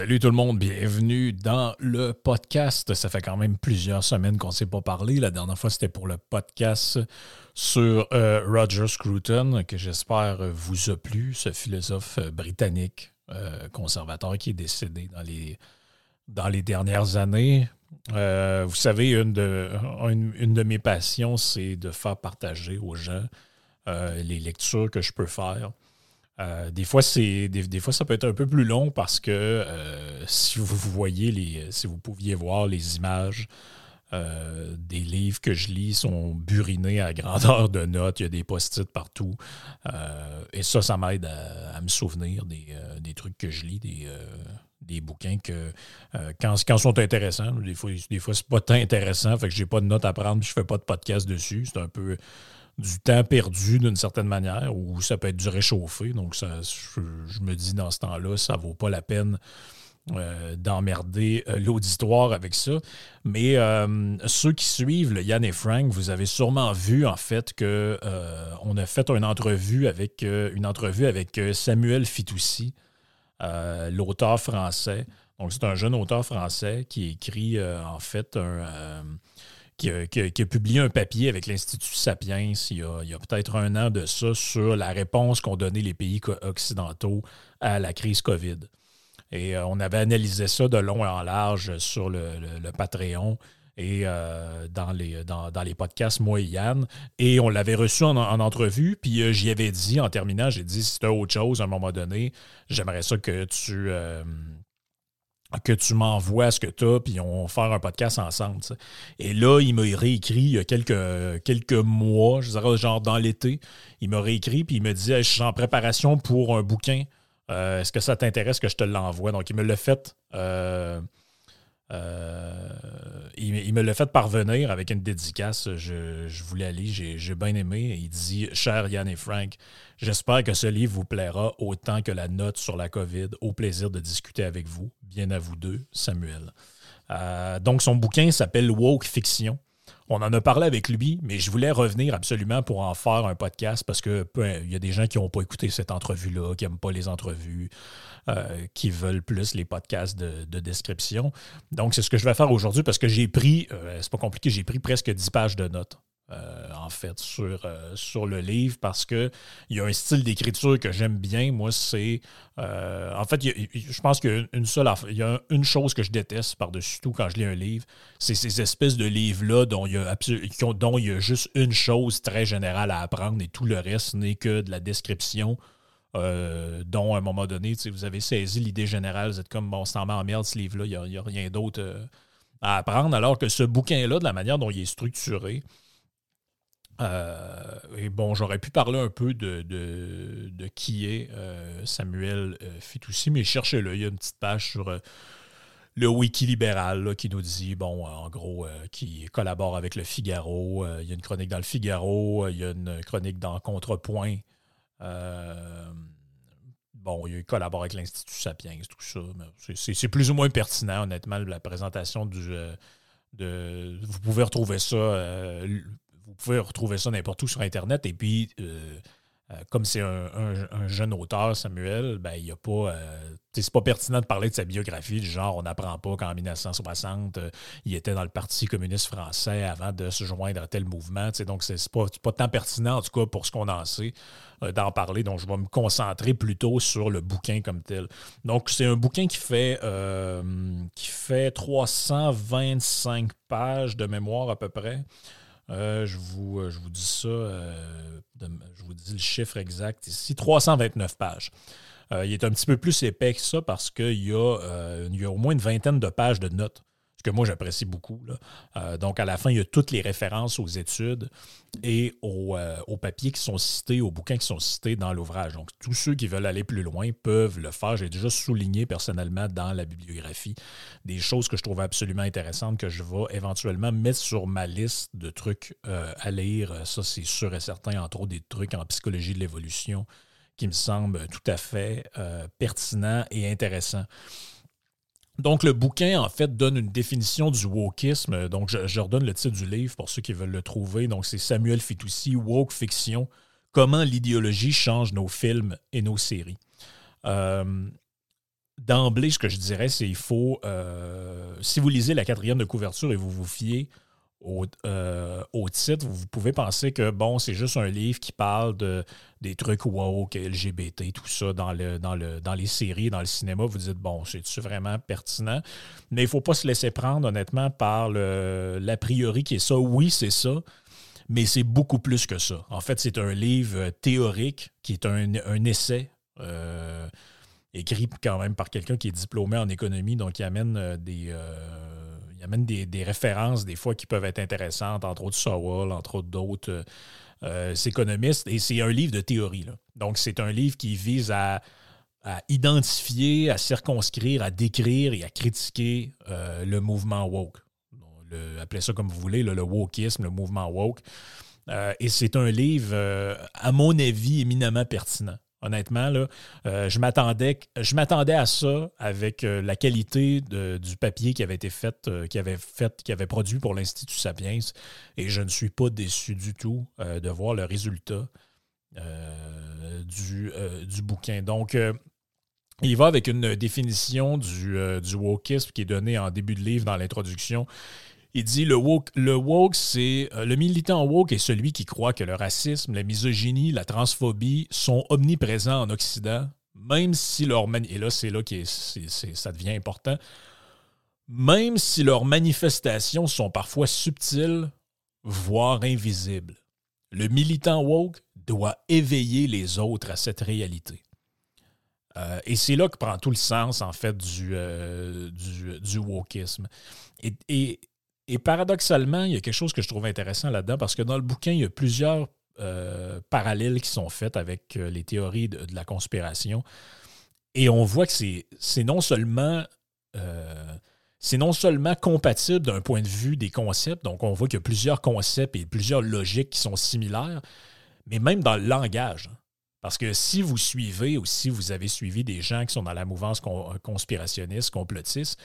Salut tout le monde, bienvenue dans le podcast. Ça fait quand même plusieurs semaines qu'on ne s'est pas parlé. La dernière fois, c'était pour le podcast sur euh, Roger Scruton, que j'espère vous a plu, ce philosophe euh, britannique euh, conservateur qui est décédé dans les, dans les dernières années. Vous savez, une de, une, une de mes passions, c'est de faire partager aux gens les lectures que je peux faire. Euh, des, fois, c'est, des, des fois, ça peut être un peu plus long parce que euh, si vous voyez les, si vous pouviez voir les images euh, des livres que je lis sont burinés à grandeur de notes. Il y a des post-it partout. Et ça, ça m'aide à, me souvenir des, des trucs que je lis, des, des bouquins que quand, quand sont intéressants, des fois, des fois c'est pas tant intéressant, fait que j'ai pas de notes à prendre, je fais pas de podcast dessus. C'est un peu du temps perdu d'une certaine manière, ou ça peut être du réchauffé. Donc, ça, je, me dis dans ce temps-là, ça vaut pas la peine euh, d'emmerder euh, l'auditoire avec ça. Mais euh, ceux qui suivent le Yann et Frank, vous avez sûrement vu en fait que euh, on a fait une entrevue avec une entrevue avec Samuel Fitoussi, l'auteur français. Donc c'est un jeune auteur français qui écrit en fait un qui a, publié un papier avec l'Institut Sapiens il y a, peut-être un an de ça sur la réponse qu'ont donné les pays occidentaux à la crise COVID. Et euh, on avait analysé ça de long en large sur le, Patreon et euh, dans, les, podcasts, moi et Yann. Et on l'avait reçu en, en entrevue, puis euh, j'y avais dit en terminant, j'ai dit si tu as autre chose à un moment donné, j'aimerais ça que tu. Que tu m'envoies ce que tu as, puis on va faire un podcast ensemble. Et là, il m'a réécrit il y a quelques, mois, je dirais genre dans l'été, il m'a réécrit, puis il me dit Je suis en préparation pour un bouquin. Euh, Est-ce que ça t'intéresse que je te l'envoie? Donc, il me l'a fait. euh, il, il me l'a fait parvenir avec une dédicace. Je, je voulais aller, j'ai bien aimé. Il dit Cher Yann et Frank, j'espère que ce livre vous plaira autant que la note sur la COVID. Au plaisir de discuter avec vous. Bien à vous deux, Samuel. Euh, donc, son bouquin s'appelle Woke Fiction. On en a parlé avec lui, mais je voulais revenir absolument pour en faire un podcast parce que peu- il y a des gens qui n'ont pas écouté cette entrevue-là, qui n'aiment pas les entrevues, euh, qui veulent plus les podcasts de, de description. Donc, c'est ce que je vais faire aujourd'hui parce que j'ai pris, euh, c'est pas compliqué, j'ai pris presque 10 pages de notes. euh, en fait, sur, sur le livre parce que il y a un style d'écriture que j'aime bien. Moi, c'est. en fait, je pense qu'il y a une seule il y a une chose que je déteste par-dessus tout quand je lis un livre, c'est ces espèces de livres-là dont il, y dont il y a juste une chose très générale à apprendre et tout le reste n'est que de la description. Euh, dont à un moment donné, vous avez saisi l'idée générale, vous êtes comme bon, c'est en merde ce livre-là, il n'y a, rien d'autre euh, à apprendre, alors que ce bouquin-là, de la manière dont il est structuré, euh, et bon, j'aurais pu parler un peu de, qui est Samuel Fitoussi, mais cherchez-le. Il y a une petite page sur le wiki libéral qui nous dit, bon, en gros, qui collabore avec le Figaro. Il y a une chronique dans le Figaro, il y a une chronique dans Contrepoint. Euh, bon, il collabore avec l'Institut Sapiens, tout ça. c'est plus ou moins pertinent, honnêtement, la présentation du. euh, de, vous pouvez retrouver ça. euh, vous pouvez retrouver ça n'importe où sur Internet. Et puis, euh, comme c'est un, jeune auteur, Samuel, ben, il y a pas. c'est pas pertinent de parler de sa biographie, du genre on n'apprend pas qu'en 1960, il était dans le Parti communiste français avant de se joindre à tel mouvement. Donc, c'est pas, pas tant pertinent, en tout cas, pour ce qu'on en sait, d'en parler. Donc, je vais me concentrer plutôt sur le bouquin comme tel. Donc, c'est un bouquin qui fait, qui fait 325 pages de mémoire à peu près. Euh, je, vous, euh, je vous dis ça, euh, je vous dis le chiffre exact ici, 329 pages. il est un petit peu plus épais que ça parce qu'il y, y, a au moins une vingtaine de pages de notes que moi j'apprécie beaucoup. Euh, donc, à la fin, il y a toutes les références aux études et euh, aux, papiers qui sont cités, aux bouquins qui sont cités dans l'ouvrage. Donc, tous ceux qui veulent aller plus loin peuvent le faire. J'ai déjà souligné personnellement dans la bibliographie des choses que je trouve absolument intéressantes que je vais éventuellement mettre sur ma liste de trucs euh, à lire. Ça, c'est sûr et certain, entre autres des trucs en psychologie de l'évolution qui me semblent tout à fait pertinents et intéressants. Donc, le bouquin, en fait, donne une définition du wokisme. Donc, je, redonne le titre du livre pour ceux qui veulent le trouver. Donc, c'est Samuel Fitoussi, Woke Fiction, comment l'idéologie change nos films et nos séries. Euh, d'emblée, ce que je dirais, c'est qu'il faut, euh, si vous lisez la quatrième de couverture et vous vous fiez euh, au, titre, vous pouvez penser que bon, c'est juste un livre qui parle de, des trucs woke, LGBT, tout ça dans, le, dans, le, dans les séries, dans le cinéma. Vous dites, bon, c'est-tu vraiment pertinent? Mais il ne faut pas se laisser prendre, honnêtement, par l'a priori qui est ça. Oui, c'est ça, mais c'est beaucoup plus que ça. En fait, c'est un livre théorique qui est un, essai. Euh, écrit quand même par quelqu'un qui est diplômé en économie, donc qui amène euh, des, il amène des, références des fois qui peuvent être intéressantes, entre autres Sowell, entre autres d'autres euh, euh, économistes. Et c'est un livre de théorie. Donc, c'est un livre qui vise à, identifier, à circonscrire, à décrire et à critiquer euh, le mouvement woke. appelez ça comme vous voulez, le wokisme, le mouvement woke. et c'est un livre, à mon avis, éminemment pertinent. Honnêtement, euh, je m'attendais, à ça avec euh, la qualité du papier qui avait été fait, euh, qui avait fait, qui avait produit pour l'Institut Sapiens, et je ne suis pas déçu du tout de voir le résultat du, bouquin. Donc, il va avec une définition du, du qui est donnée en début de livre dans l'introduction il dit le woke, le woke, c'est euh, le militant woke est celui qui croit que le racisme, la misogynie, la transphobie sont omniprésents en Occident, même si leur et là c'est là que ça devient important, même si leurs manifestations sont parfois subtiles, voire invisibles. Le militant woke doit éveiller les autres à cette réalité. Euh, et c'est là que prend tout le sens, en fait, du, euh, du, du et, et paradoxalement, il y a quelque chose que je trouve intéressant là-dedans parce que dans le bouquin, il y a plusieurs euh, parallèles qui sont faits avec euh, les théories de, la conspiration. Et on voit que c'est non seulement euh, c'est non seulement compatible d'un point de vue des concepts, donc on voit qu'il y a plusieurs concepts et plusieurs logiques qui sont similaires, mais même dans le langage. Parce que si vous suivez ou si vous avez suivi des gens qui sont dans la mouvance conspirationniste, complotiste,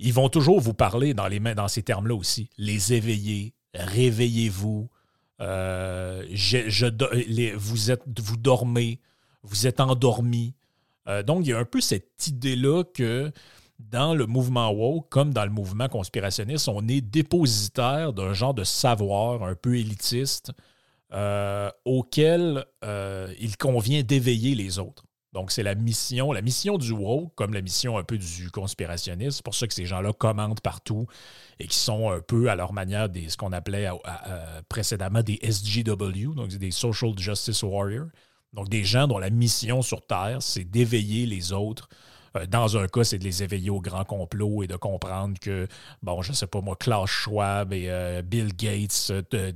ils vont toujours vous parler dans, les, dans ces termes-là aussi. Les éveiller, réveillez-vous, euh, vous, êtes, vous dormez, vous êtes endormi. Euh, donc, il y a un peu cette idée-là que dans le mouvement woke, comme dans le mouvement conspirationniste, on est dépositaire d'un genre de savoir un peu élitiste euh, auquel il convient d'éveiller les autres. Donc, c'est la mission, la mission du woke, comme la mission un peu du conspirationnisme. C'est pour ça que ces gens-là commentent partout et qui sont un peu à leur manière des, ce qu'on appelait précédemment des SGW, donc des Social Justice Warriors. Donc, des gens dont la mission sur Terre, c'est d'éveiller les autres. Euh, dans un cas, c'est de les éveiller au grand complot et de comprendre que, bon, je ne sais pas moi, Klaus Schwab et euh, Bill Gates, euh,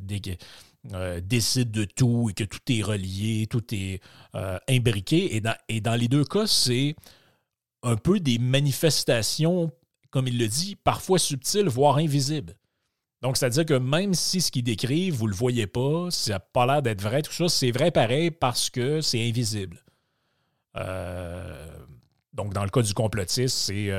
euh, décide de tout et que tout est relié, tout est euh, imbriqué. Et dans, les deux cas, c'est un peu des manifestations, comme il le dit, parfois subtiles, voire invisibles. Donc, c'est-à-dire que même si ce qu'il décrit, vous ne le voyez pas, ça n'a pas l'air d'être vrai, tout ça, c'est vrai pareil parce que c'est invisible. Euh, donc, dans le cas du complotisme, c'est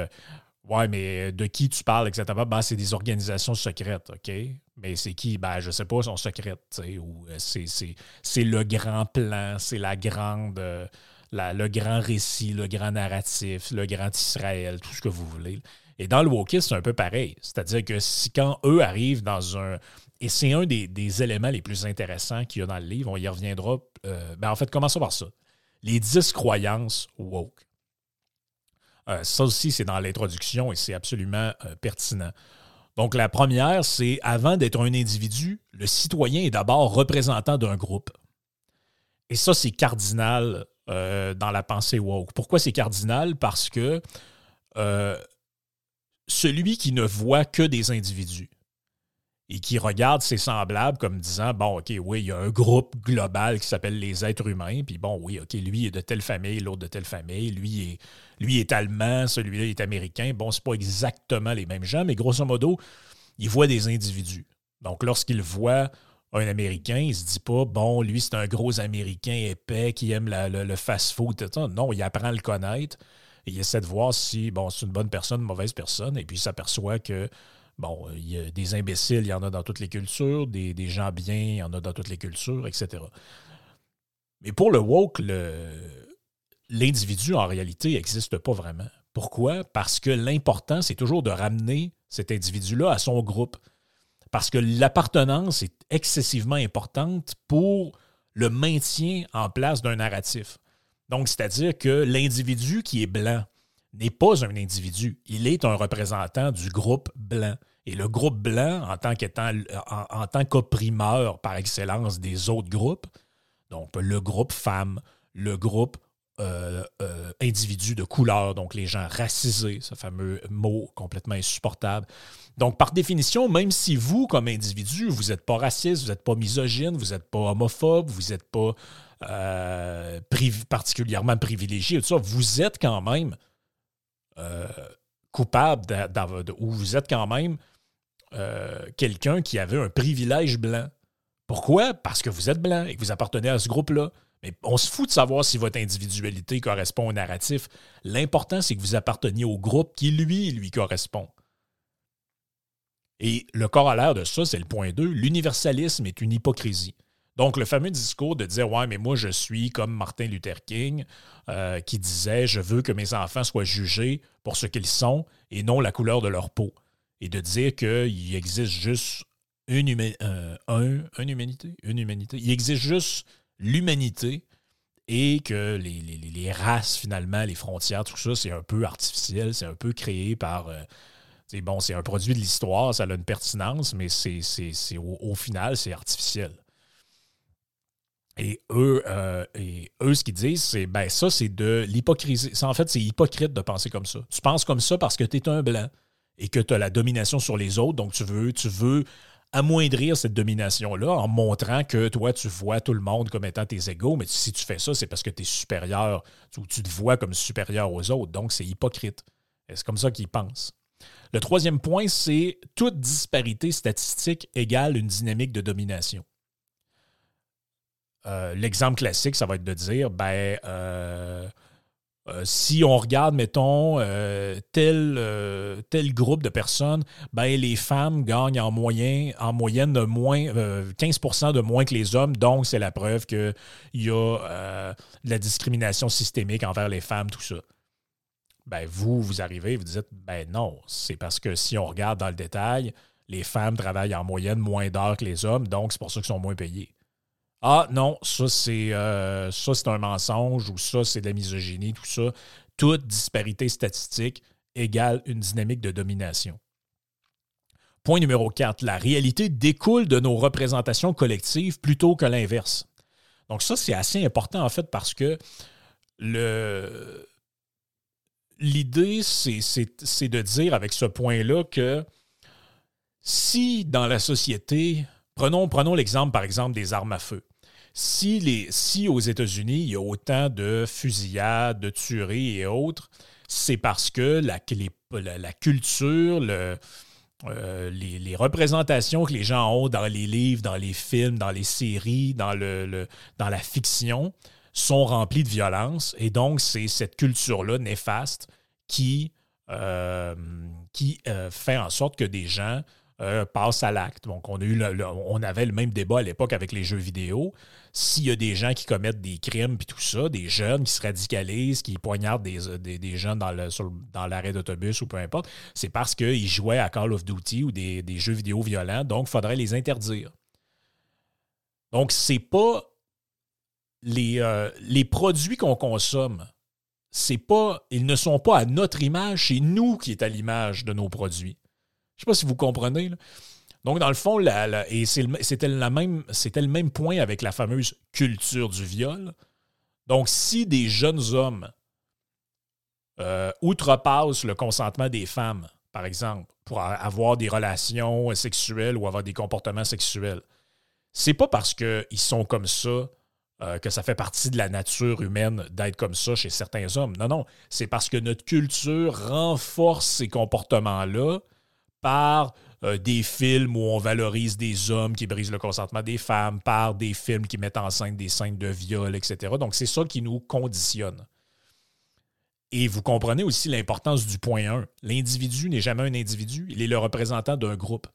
Ouais, mais de qui tu parles exactement? Ben, c'est des organisations secrètes, OK? Mais c'est qui? Ben, je sais pas, son secret, ou euh, c'est le grand plan, c'est la grande, euh, le grand récit, le grand narratif, le grand Israël, tout ce que vous voulez. Et dans le wokisme, c'est un peu pareil. C'est-à-dire que si quand eux arrivent dans un... Et c'est un des, éléments les plus intéressants qu'il y a dans le livre, on y reviendra. Euh, ben en fait, commençons par ça. Les dix croyances woke. ça aussi, c'est dans l'introduction et c'est absolument pertinent. Donc, la première, c'est avant d'être un individu, le citoyen est d'abord représentant d'un groupe. Et ça, c'est cardinal euh, dans la pensée woke. Pourquoi c'est cardinal? Parce que euh, celui qui ne voit que des individus, et qui regarde ses semblables comme disant bon, OK, oui, il y a un groupe global qui s'appelle les êtres humains, puis bon, oui, OK, lui est de telle famille, l'autre de telle famille, lui est, lui est allemand, celui-là est américain. Bon, c'est pas exactement les mêmes gens, mais grosso modo, il voit des individus. Donc, lorsqu'il voit un Américain, il se dit pas, bon, lui, c'est un gros Américain épais qui aime le, fast-food, Non, il apprend à le connaître. Et il essaie de voir si, bon, c'est une bonne personne, une mauvaise personne, et puis il s'aperçoit que Bon, il y a des imbéciles, il y en a dans toutes les cultures, des, gens bien, il y en a dans toutes les cultures, etc. Mais pour le woke, l'individu, en réalité, n'existe pas vraiment. Pourquoi? Parce que l'important, c'est toujours de ramener cet individu-là à son groupe. Parce que l'appartenance est excessivement importante pour le maintien en place d'un narratif. Donc, c'est-à-dire que l'individu qui est blanc, n'est pas un individu, il est un représentant du groupe blanc. Et le groupe blanc, en tant qu'étant en, tant qu'opprimeur par excellence des autres groupes, donc le groupe femme, le groupe euh, euh, individu de couleur, donc les gens racisés, ce fameux mot complètement insupportable. Donc, par définition, même si vous, comme individu, vous n'êtes pas raciste, vous n'êtes pas misogyne, vous n'êtes pas homophobe, vous n'êtes pas euh, particulièrement privilégié, tout ça, vous êtes quand même euh, coupable ou vous êtes quand même euh, quelqu'un qui avait un privilège blanc. Pourquoi? Parce que vous êtes blanc et que vous appartenez à ce groupe-là. Mais on se fout de savoir si votre individualité correspond au narratif. L'important, c'est que vous apparteniez au groupe qui, lui, lui correspond. Et le corollaire de ça, c'est le point 2. L'universalisme est une hypocrisie. Donc, le fameux discours de dire Ouais, mais moi, je suis comme Martin Luther King, euh, qui disait Je veux que mes enfants soient jugés pour ce qu'ils sont et non la couleur de leur peau. Et de dire qu'il existe juste une, euh, humanité, une humanité. Il existe juste l'humanité et que les, races, finalement, les frontières, tout ça, c'est un peu artificiel, c'est un peu créé par. Euh, c'est bon, c'est un produit de l'histoire, ça a une pertinence, mais c'est, au final, c'est artificiel. Et eux, euh, et eux, ce qu'ils disent, c'est ben ça, c'est de l'hypocrisie. En fait, c'est hypocrite de penser comme ça. Tu penses comme ça parce que tu es un blanc et que tu as la domination sur les autres, donc tu veux, tu veux amoindrir cette domination-là en montrant que toi, tu vois tout le monde comme étant tes égaux, mais si tu fais ça, c'est parce que tu es supérieur ou tu te vois comme supérieur aux autres, donc c'est hypocrite. C'est comme ça qu'ils pensent. Le troisième point, c'est toute disparité statistique égale une dynamique de domination. Euh, l'exemple classique, ça va être de dire, ben, euh, euh, si on regarde, mettons, tel, tel groupe de personnes, ben, les femmes gagnent en, moyen, en moyenne de moins, 15 de moins que les hommes. Donc, c'est la preuve qu'il y a de la discrimination systémique envers les femmes, tout ça. Ben, vous, vous arrivez, vous dites, ben non, c'est parce que si on regarde dans le détail, les femmes travaillent en moyenne moins d'heures que les hommes, donc c'est pour ça qu'ils sont moins payés. Ah non, ça c'est euh, ça c'est un mensonge ou ça c'est de la misogynie, tout ça. Toute disparité statistique égale une dynamique de domination. Point numéro 4. La réalité découle de nos représentations collectives plutôt que l'inverse. Donc ça, c'est assez important en fait parce que le... l'idée, c'est de dire avec ce point-là que si dans la société, prenons l'exemple par exemple des armes à feu si, les, si aux États-Unis, il y a autant de fusillades, de tueries et autres, c'est parce que la, la, culture, le, euh, les, représentations que les gens ont dans les livres, dans les films, dans les séries, dans, le, dans la fiction, sont remplies de violence. Et donc, c'est cette culture-là néfaste qui, euh, qui euh, fait en sorte que des gens euh, passe à l'acte. Donc, on, a eu on avait le même débat à l'époque avec les jeux vidéo. S'il y a des gens qui commettent des crimes puis tout ça, des jeunes qui se radicalisent, qui poignardent des, des, jeunes dans, dans l'arrêt d'autobus ou peu importe, c'est parce qu'ils jouaient à Call of Duty ou des, jeux vidéo violents. Donc, il faudrait les interdire. Donc, c'est pas les, euh, les produits qu'on consomme. C'est pas, ils ne sont pas à notre image, c'est nous qui est à l'image de nos produits. Je ne sais pas si vous comprenez. Donc, dans le fond, et c'était le, même, point avec la fameuse culture du viol. Donc, si des jeunes hommes euh, outrepassent le consentement des femmes, par exemple, pour avoir des relations sexuelles ou avoir des comportements sexuels, c'est pas parce qu'ils sont comme ça euh, que ça fait partie de la nature humaine d'être comme ça chez certains hommes. Non, non, c'est parce que notre culture renforce ces comportements-là par euh, des films où on valorise des hommes qui brisent le consentement des femmes, par des films qui mettent en scène des scènes de viol, etc. Donc, c'est ça qui nous conditionne. Et vous comprenez aussi l'importance du point 1. L'individu n'est jamais un individu, il est le représentant d'un groupe.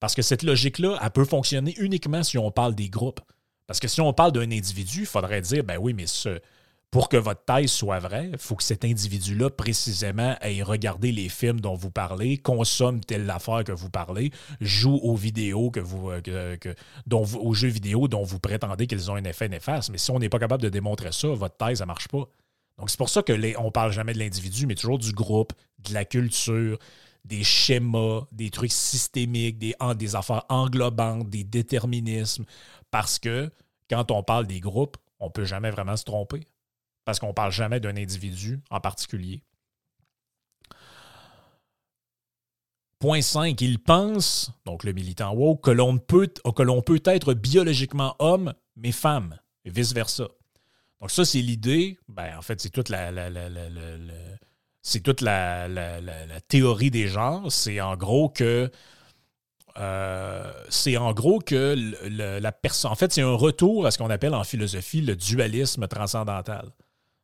Parce que cette logique-là, elle peut fonctionner uniquement si on parle des groupes. Parce que si on parle d'un individu, il faudrait dire, ben oui, mais ce, pour que votre thèse soit vraie, il faut que cet individu-là, précisément, ait regardé les films dont vous parlez, consomme telle affaire que vous parlez, joue aux vidéos que vous, euh, dont aux jeux vidéo dont vous prétendez qu'ils ont un effet néfaste. Mais si on n'est pas capable de démontrer ça, votre thèse, ça ne marche pas. Donc, c'est pour ça qu'on ne parle jamais de l'individu, mais toujours du groupe, de la culture, des schémas, des trucs systémiques, des, des affaires englobantes, des déterminismes. Parce que quand on parle des groupes, on ne peut jamais vraiment se tromper parce qu'on ne parle jamais d'un individu en particulier. Point 5, il pense, donc le militant woke, que l'on peut, peut être biologiquement homme, mais femme, et vice-versa. Donc ça, c'est l'idée. Ben, en fait, c'est toute la, c'est toute la, théorie des genres. C'est en gros que euh, c'est en gros que la personne. En fait, c'est un retour à ce qu'on appelle en philosophie le dualisme transcendantal.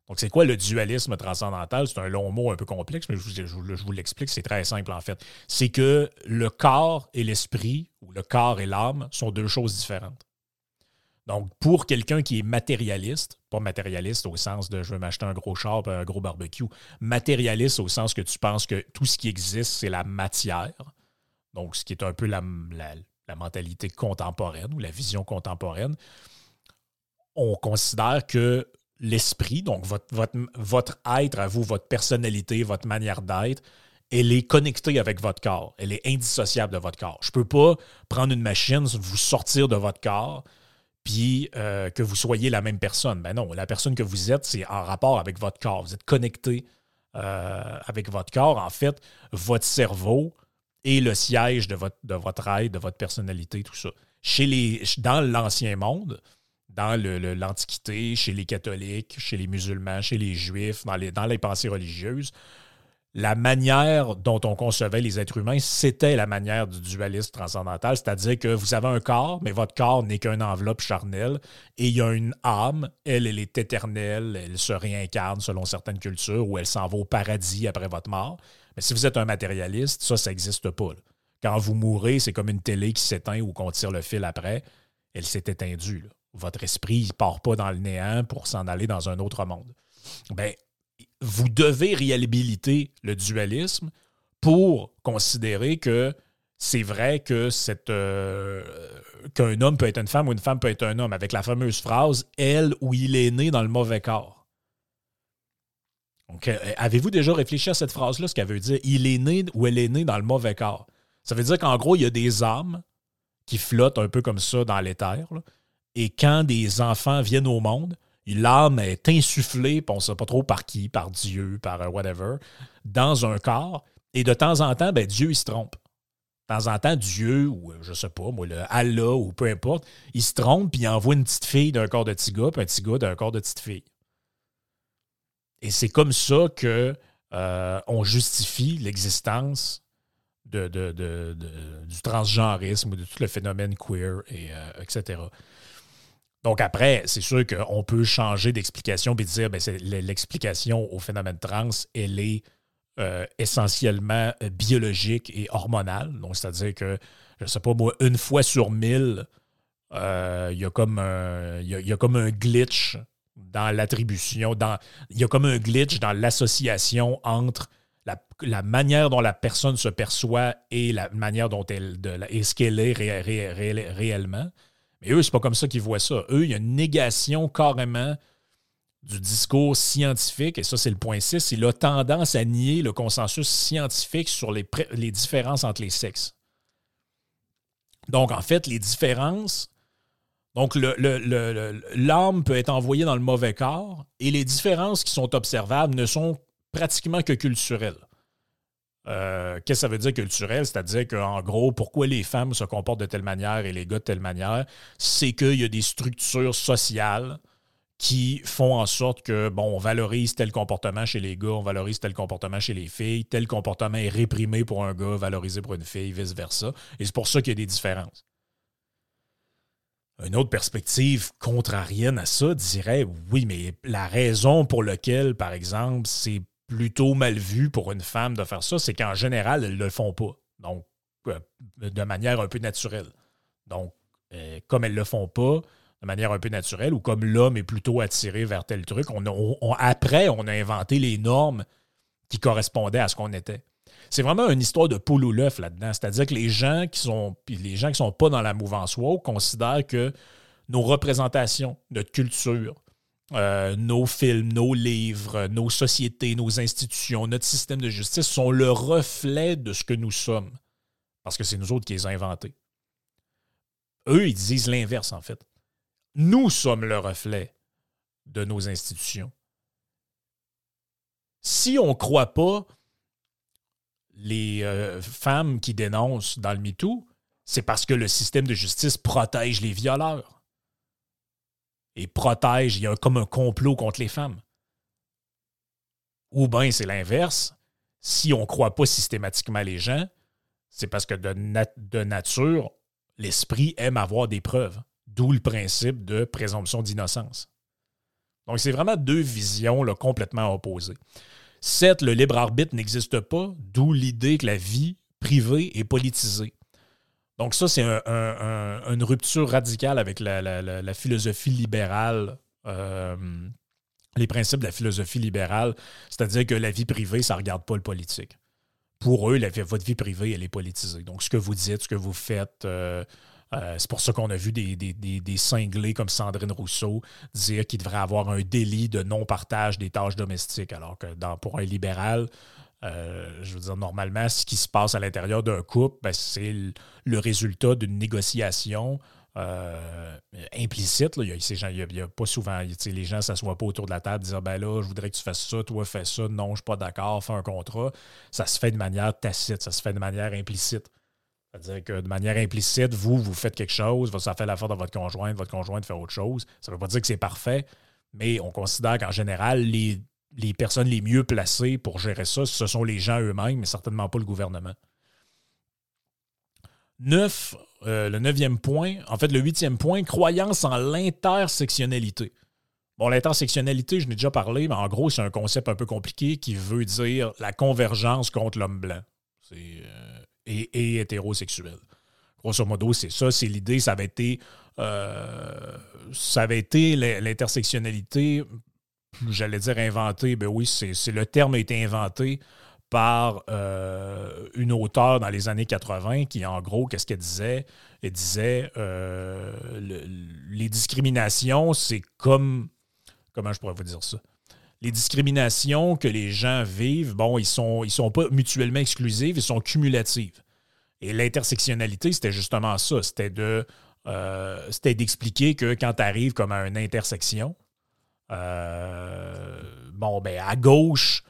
Donc, c'est quoi le dualisme transcendantal? C'est un long mot un peu complexe, mais je vous, l'explique, c'est très simple en fait. C'est que le corps et l'esprit, ou le corps et l'âme, sont deux choses différentes. Donc, pour quelqu'un qui est matérialiste, pas matérialiste au sens de je veux m'acheter un gros char un gros barbecue, matérialiste au sens que tu penses que tout ce qui existe, c'est la matière. Donc, ce qui est un peu la, la mentalité contemporaine ou la vision contemporaine. On considère que l'esprit, donc votre, votre, être à vous, votre personnalité, votre manière d'être, elle est connectée avec votre corps. Elle est indissociable de votre corps. Je ne peux pas prendre une machine, vous sortir de votre corps, puis euh, que vous soyez la même personne. Ben non, la personne que vous êtes, c'est en rapport avec votre corps. Vous êtes connecté euh, avec votre corps. En fait, votre cerveau est le siège de votre, de votre être, de votre personnalité, tout ça. Dans l'ancien monde, dans l'Antiquité, chez les catholiques, chez les musulmans, chez les juifs, dans les, pensées religieuses, la manière dont on concevait les êtres humains, c'était la manière du dualisme transcendantal, c'est-à-dire que vous avez un corps, mais votre corps n'est qu'une enveloppe charnelle, et il y a une âme, elle, elle est éternelle, elle se réincarne selon certaines cultures, ou elle s'en va au paradis après votre mort. Mais si vous êtes un matérialiste, ça, ça n'existe pas. Quand vous mourrez, c'est comme une télé qui s'éteint ou qu'on tire le fil après, elle s'est éteindue. Votre esprit ne part pas dans le néant pour s'en aller dans un autre monde. Ben, vous devez réhabiliter le dualisme pour considérer que c'est vrai que euh, qu'un homme peut être une femme ou une femme peut être un homme, avec la fameuse phrase Elle ou il est né dans le mauvais corps. Euh, avez-vous déjà réfléchi à cette phrase-là, ce qu'elle veut dire? Il est né ou elle est née dans le mauvais corps. Ça veut dire qu'en gros, il y a des âmes qui flottent un peu comme ça dans l'éther, et quand des enfants viennent au monde, l'âme est insufflée, on ne sait pas trop par qui, par Dieu, par euh, whatever, dans un corps. Et de temps en temps, ben, Dieu, il se trompe. De temps en temps, Dieu, ou euh, je sais pas, moi, le Allah, ou peu importe, il se trompe, puis il envoie une petite fille d'un corps de petit gars, puis un petit gars d'un corps de petite fille. Et c'est comme ça que euh, on justifie l'existence du transgenrisme, de tout le phénomène queer, et, etc. Donc après, c'est sûr qu'on peut changer d'explication et dire ben, l'explication au phénomène trans, elle est euh, essentiellement biologique et hormonal. Donc, c'est-à-dire que, je ne sais pas moi, une fois sur mille, il y, a comme un, il y a comme un glitch dans l'attribution, il y a comme un glitch dans l'association entre la, manière dont la personne se perçoit et la manière dont elle de, et ce qu'elle est réellement. Mais eux, c'est pas comme ça qu'ils voient ça. Eux, il y a une négation carrément du discours scientifique, et ça, c'est le point 6. Il a tendance à nier le consensus scientifique sur les, les différences entre les sexes. Donc, en fait, les différences. Donc, l'âme le, peut être envoyée dans le mauvais corps et les différences qui sont observables ne sont pratiquement que culturelles. Euh, qu'est-ce que ça veut dire culturel? C'est-à-dire qu'en gros, pourquoi les femmes se comportent de telle manière et les gars de telle manière, c'est qu'il y a des structures sociales qui font en sorte que, bon, on valorise tel comportement chez les gars, on valorise tel comportement chez les filles, tel comportement est réprimé pour un gars, valorisé pour une fille, vice-versa. Et c'est pour ça qu'il y a des différences. Une autre perspective contrarienne à ça dirait, oui, mais la raison pour laquelle, par exemple, c'est plutôt mal vu pour une femme de faire ça, c'est qu'en général, elles ne le font pas. Donc, euh, de manière un peu naturelle. Donc, euh, comme elles ne le font pas de manière un peu naturelle, ou comme l'homme est plutôt attiré vers tel truc, on, après, on a inventé les normes qui correspondaient à ce qu'on était. C'est vraiment une histoire de poule ou l'œuf là-dedans. C'est-à-dire que les gens qui sont les gens qui sont pas dans la mouvance woke considèrent que nos représentations, notre culture, euh, nos films, nos livres, nos sociétés, nos institutions, notre système de justice sont le reflet de ce que nous sommes. Parce que c'est nous autres qui les avons inventés. Eux, ils disent l'inverse, en fait. Nous sommes le reflet de nos institutions. Si on ne croit pas les euh, femmes qui dénoncent dans le MeToo, c'est parce que le système de justice protège les violeurs et protège, il y a comme un complot contre les femmes. Ou bien c'est l'inverse. Si on ne croit pas systématiquement les gens, c'est parce que de, nature, l'esprit aime avoir des preuves. D'où le principe de présomption d'innocence. Donc, c'est vraiment deux visions complètement opposées. Sept, le libre arbitre n'existe pas, d'où l'idée que la vie privée est politisée. Donc ça, c'est une rupture radicale avec la, philosophie libérale, euh, les principes de la philosophie libérale, c'est-à-dire que la vie privée, ça ne regarde pas le politique. Pour eux, votre vie privée, elle est politisée. Donc ce que vous dites, ce que vous faites, euh, euh, c'est pour ça qu'on a vu des, cinglés comme Sandrine Rousseau dire qu'il devrait avoir un délit de non-partage des tâches domestiques, alors que pour un libéral, euh, je veux dire, normalement, ce qui se passe à l'intérieur d'un couple, ben, c'est le, résultat d'une négociation euh, implicite. Il, y a, pas souvent, les gens ne s'assoient pas autour de la table et disent ben là, je voudrais que tu fasses ça, toi fais ça, non, je ne suis pas d'accord, fais un contrat. Ça se fait de manière tacite, ça se fait de manière implicite. C'est-à-dire que de manière implicite, vous, vous faites quelque chose, ça fait l'affaire de votre conjointe, votre conjointe fait autre chose. Ça ne veut pas dire que c'est parfait, mais on considère qu'en général, les les personnes les mieux placées pour gérer ça, ce sont les gens eux-mêmes, mais certainement pas le gouvernement. Neuf, euh, le neuvième point, en fait, le huitième point, croyance en l'intersectionnalité. Bon, l'intersectionnalité, je n'ai déjà parlé, mais en gros, c'est un concept un peu compliqué qui veut dire la convergence contre l'homme blanc euh, et, hétérosexuel. Grosso modo, c'est ça, c'est l'idée, ça avait été, euh, ça avait été l'intersectionnalité j'allais dire inventé, ben oui, c'est le terme a été inventé par euh, une auteure dans les années 80 qui, en gros, qu'est-ce qu'elle disait? Elle disait euh, les discriminations, c'est comme. Comment je pourrais vous dire ça? Les discriminations que les gens vivent, bon, ils ne sont, ils sont pas mutuellement exclusives, ils sont cumulatives. Et l'intersectionnalité, c'était justement ça. C'était de. Euh, c'était d'expliquer que quand tu arrives comme à une intersection, euh, bon, ben, à gauche,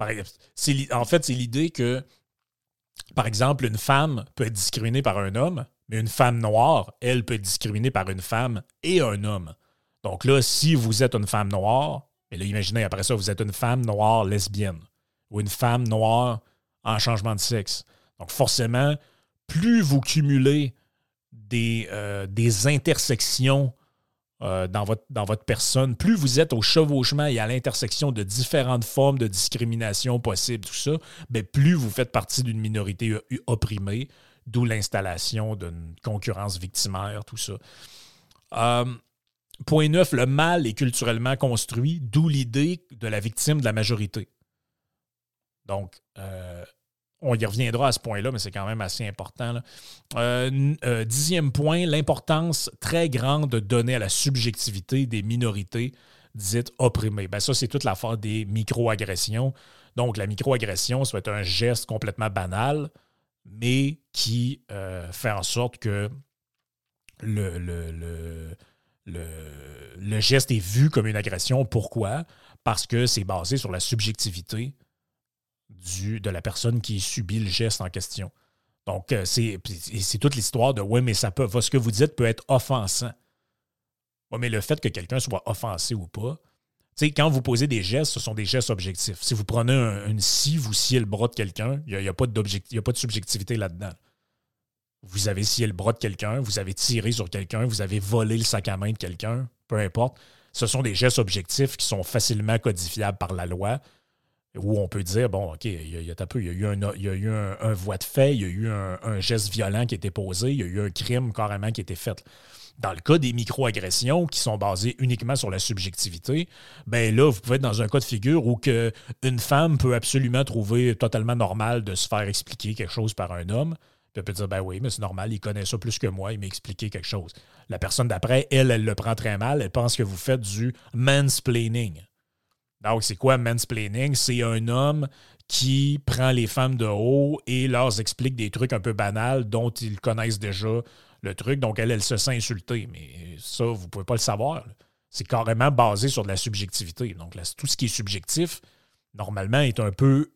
en fait, c'est l'idée que, par exemple, une femme peut être discriminée par un homme, mais une femme noire, elle peut être discriminée par une femme et un homme. Donc là, si vous êtes une femme noire, et là, imaginez après ça, vous êtes une femme noire lesbienne ou une femme noire en changement de sexe. Donc forcément, plus vous cumulez des, euh, des intersections euh, dans, votre, dans votre personne, plus vous êtes au chevauchement et à l'intersection de différentes formes de discrimination possibles, tout ça, bien, plus vous faites partie d'une minorité opprimée, d'où l'installation d'une concurrence victimaire, tout ça. Euh, point 9, le mal est culturellement construit, d'où l'idée de la victime de la majorité. Donc, euh, on y reviendra à ce point-là, mais c'est quand même assez important. Euh, euh, dixième point, l'importance très grande de donner à la subjectivité des minorités dites opprimées. Ben ça, c'est toute l'affaire des microagressions. Donc, la microagression, ça va être un geste complètement banal, mais qui euh, fait en sorte que le, geste est vu comme une agression. Pourquoi? Parce que c'est basé sur la subjectivité de la personne qui subit le geste en question. Donc, euh, c'est toute l'histoire de oui, mais ça ce que vous dites peut être offensant. Mais le fait que quelqu'un soit offensé ou pas, tu sais, quand vous posez des gestes, ce sont des gestes objectifs. Si vous prenez une scie, vous sciez le bras de quelqu'un, il n'y a, a, pas de subjectivité là-dedans. Vous avez scié le bras de quelqu'un, vous avez tiré sur quelqu'un, vous avez volé le sac à main de quelqu'un, peu importe. Ce sont des gestes objectifs qui sont facilement codifiables par la loi où on peut dire, bon, OK, il y a, il y a, peu, il y a eu, un, il y a eu un, voie de fait, il y a eu un, geste violent qui a été posé, il y a eu un crime carrément qui a été fait. Dans le cas des microagressions qui sont basées uniquement sur la subjectivité, ben là, vous pouvez être dans un cas de figure où que une femme peut absolument trouver totalement normal de se faire expliquer quelque chose par un homme. Puis elle peut dire, ben oui, mais c'est normal, il connaît ça plus que moi, il m'a expliqué quelque chose. La personne d'après, elle, elle le prend très mal, elle pense que vous faites du mansplaining. Donc, c'est quoi mansplaining? C'est un homme qui prend les femmes de haut et leur explique des trucs un peu banals dont ils connaissent déjà le truc. Donc, elle, elle se sent insultée. Mais ça, vous ne pouvez pas le savoir. C'est carrément basé sur de la subjectivité. Donc, tout ce qui est subjectif, normalement, est un peu,